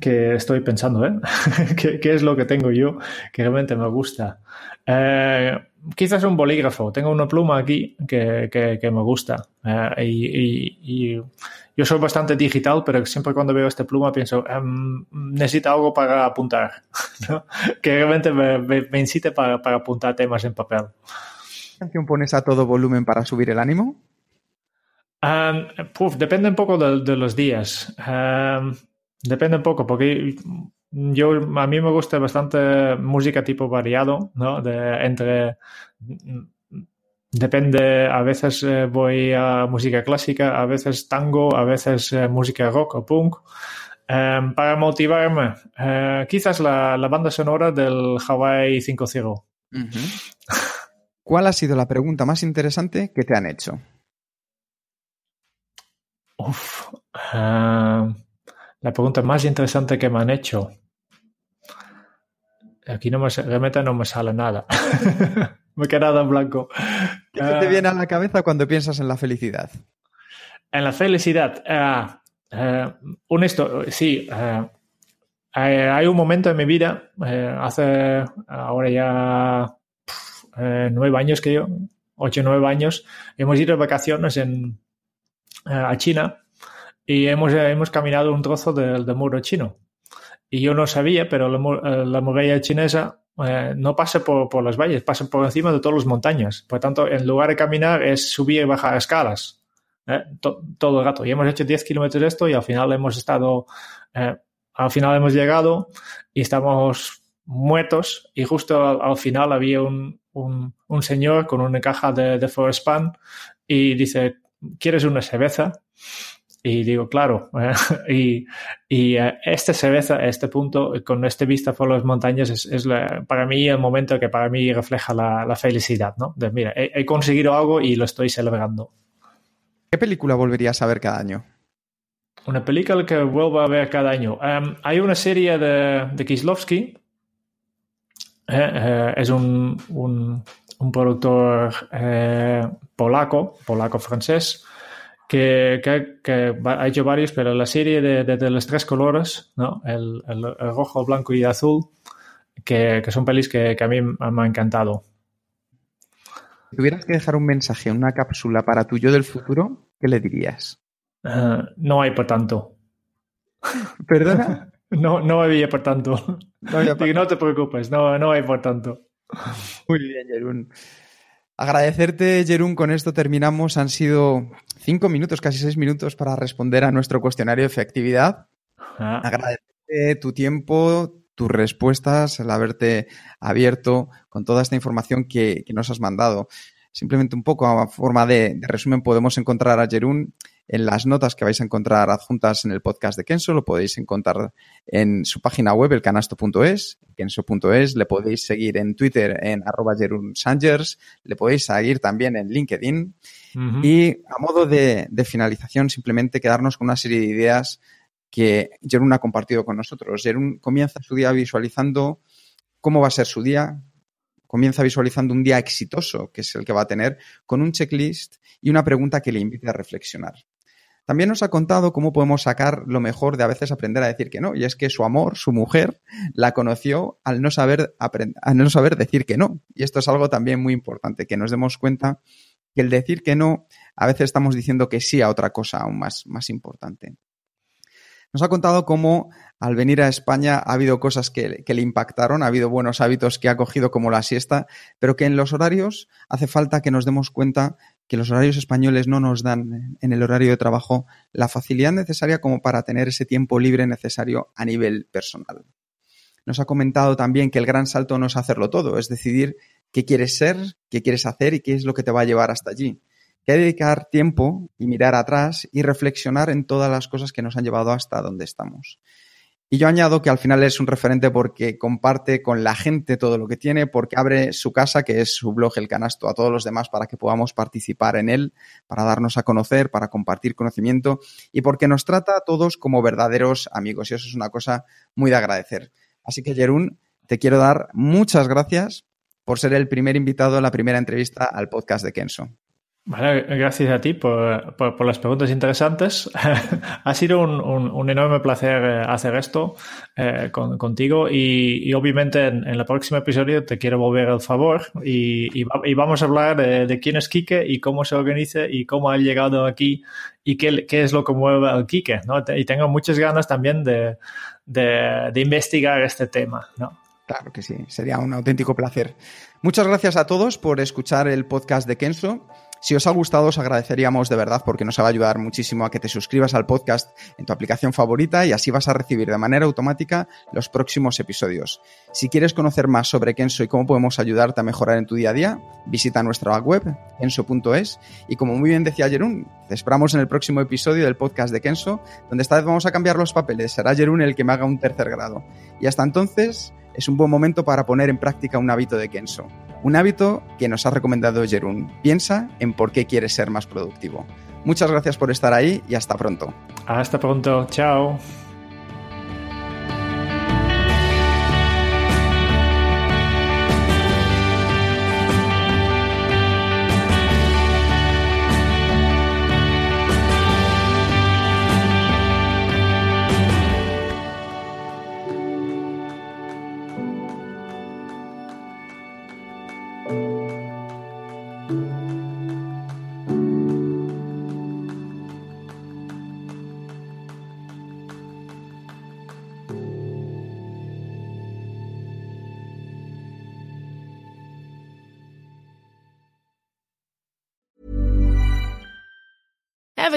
que estoy pensando, ¿eh? ¿Qué, ¿Qué, es lo que tengo yo que realmente me gusta? Eh, quizás un bolígrafo. Tengo una pluma aquí que, que, que me gusta. Eh, y, y, y, yo soy bastante digital, pero siempre cuando veo esta pluma pienso, um, necesito algo para apuntar, ¿no? que realmente me, me, me incite para, para, apuntar temas en papel. ¿Qué canción pones a todo volumen para subir el ánimo? Um, puf, depende un poco de, de los días. Um, depende un poco, porque yo, a mí me gusta bastante música tipo variado, ¿no? De, entre Depende, a veces eh, voy a música clásica, a veces tango, a veces eh, música rock o punk. Eh, para motivarme, eh, quizás la, la, banda sonora del Hawaii 5.0. Uh -huh. ¿Cuál ha sido la pregunta más interesante que te han hecho? Uf, la pregunta más interesante que me han hecho. Aquí no me, realmente no me sale nada. me he quedado en blanco. ¿Qué uh, te viene a la cabeza cuando piensas en la felicidad? En la felicidad. Uh, uh, honesto, sí. hay un momento en mi vida, hace ahora ya nueve años que yo, ocho o nueve años, hemos ido de vacaciones en, a China y hemos, hemos caminado un trozo del de muro chino. Y yo no sabía, pero la, la muralla chinesa eh, no pasa por, por, las valles, pasa por encima de todas las montañas. Por tanto, en lugar de caminar es subir y bajar escalas. ¿eh? To, todo el rato. Y hemos hecho 10 kilómetros de esto y al final hemos estado, eh, al final hemos llegado y estamos muertos y justo al, al final había un, un, un, señor con una caja de, de Forest Pan y dice, ¿quieres una cerveza? Y digo, claro, y, y uh, esta cerveza, este punto, con este vista por las montañas, es, es la, para mí el momento que para mí refleja la, la felicidad, ¿no? De, mira, he, he, conseguido algo y lo estoy celebrando. ¿Qué película volverías a ver cada año? Una película que vuelvo a ver cada año. Um, hay una serie de, de Kislovsky, eh, eh, es un, un, un productor eh, polaco, polaco-francés, que, que, que, ha hecho varios, pero la serie de, de, de los tres colores, ¿no? el, el, el, rojo, el blanco y el azul, que, que son pelis que, que, a mí me han encantado. Si tuvieras que dejar un mensaje, una cápsula para tu yo del futuro, ¿qué le dirías? Uh, no hay por tanto. ¿Perdona? No, no había por tanto. No, había por... no te preocupes, no, no hay por tanto. Muy bien, Jerún. Agradecerte, Jerún, con esto terminamos. Han sido cinco minutos, casi seis minutos para responder a nuestro cuestionario de efectividad. Ah. Agradecerte tu tiempo, tus respuestas, el haberte abierto con toda esta información que, que nos has mandado. Simplemente un poco a forma de, de resumen, podemos encontrar a Jerún en las notas que vais a encontrar adjuntas en el podcast de Kenso, lo podéis encontrar en su página web, elcanasto.es, kenso.es, le podéis seguir en Twitter en arroba Sangers, le podéis seguir también en LinkedIn. Uh -huh. Y a modo de, de, finalización, simplemente quedarnos con una serie de ideas que Jerún ha compartido con nosotros. Jerún comienza su día visualizando cómo va a ser su día, comienza visualizando un día exitoso, que es el que va a tener, con un checklist y una pregunta que le invite a reflexionar. También nos ha contado cómo podemos sacar lo mejor de a veces aprender a decir que no. Y es que su amor, su mujer, la conoció al no saber, decir que no. Y esto es algo también muy importante, que nos demos cuenta que el decir que no, a veces estamos diciendo que sí a otra cosa aún más, más importante. Nos ha contado cómo al venir a España ha habido cosas que, le impactaron, ha habido buenos hábitos que ha cogido como la siesta, pero que en los horarios hace falta que nos demos cuenta que los horarios españoles no nos dan en el horario de trabajo la facilidad necesaria como para tener ese tiempo libre necesario a nivel personal. Nos ha comentado también que el gran salto no es hacerlo todo, es decidir qué quieres ser, qué quieres hacer y qué es lo que te va a llevar hasta allí que hay que dedicar tiempo y mirar atrás y reflexionar en todas las cosas que nos han llevado hasta donde estamos. Y yo añado que al final es un referente porque comparte con la gente todo lo que tiene, porque abre su casa, que es su blog El Canasto, a todos los demás para que podamos participar en él, para darnos a conocer, para compartir conocimiento y porque nos trata a todos como verdaderos amigos. Y eso es una cosa muy de agradecer. Así que, Jerún, te quiero dar muchas gracias por ser el primer invitado a la primera entrevista al podcast de Kenso. Vale, gracias a ti por, por, por las preguntas interesantes. ha sido un, un, un, enorme placer eh, hacer esto eh, con, contigo y, y obviamente en, en, el próximo episodio te quiero volver el favor y, y, y vamos a hablar de, de, quién es Quique y cómo se organiza y cómo ha llegado aquí y qué, qué es lo que mueve al Quique. ¿no? Y tengo muchas ganas también de, de, de investigar este tema. ¿no? Claro que sí, sería un auténtico placer. Muchas gracias a todos por escuchar el podcast de Kenzo. Si os ha gustado, os agradeceríamos de verdad porque nos va a ayudar muchísimo a que te suscribas al podcast en tu aplicación favorita y así vas a recibir de manera automática los próximos episodios. Si quieres conocer más sobre Kenso y cómo podemos ayudarte a mejorar en tu día a día, visita nuestra web, kenso.es, y como muy bien decía Jerún, te esperamos en el próximo episodio del podcast de Kenso, donde esta vez vamos a cambiar los papeles. Será Jerún el que me haga un tercer grado. Y hasta entonces, es un buen momento para poner en práctica un hábito de Kenso. Un hábito que nos ha recomendado Jerún. Piensa en por qué quieres ser más productivo. Muchas gracias por estar ahí y hasta pronto. Hasta pronto. Chao.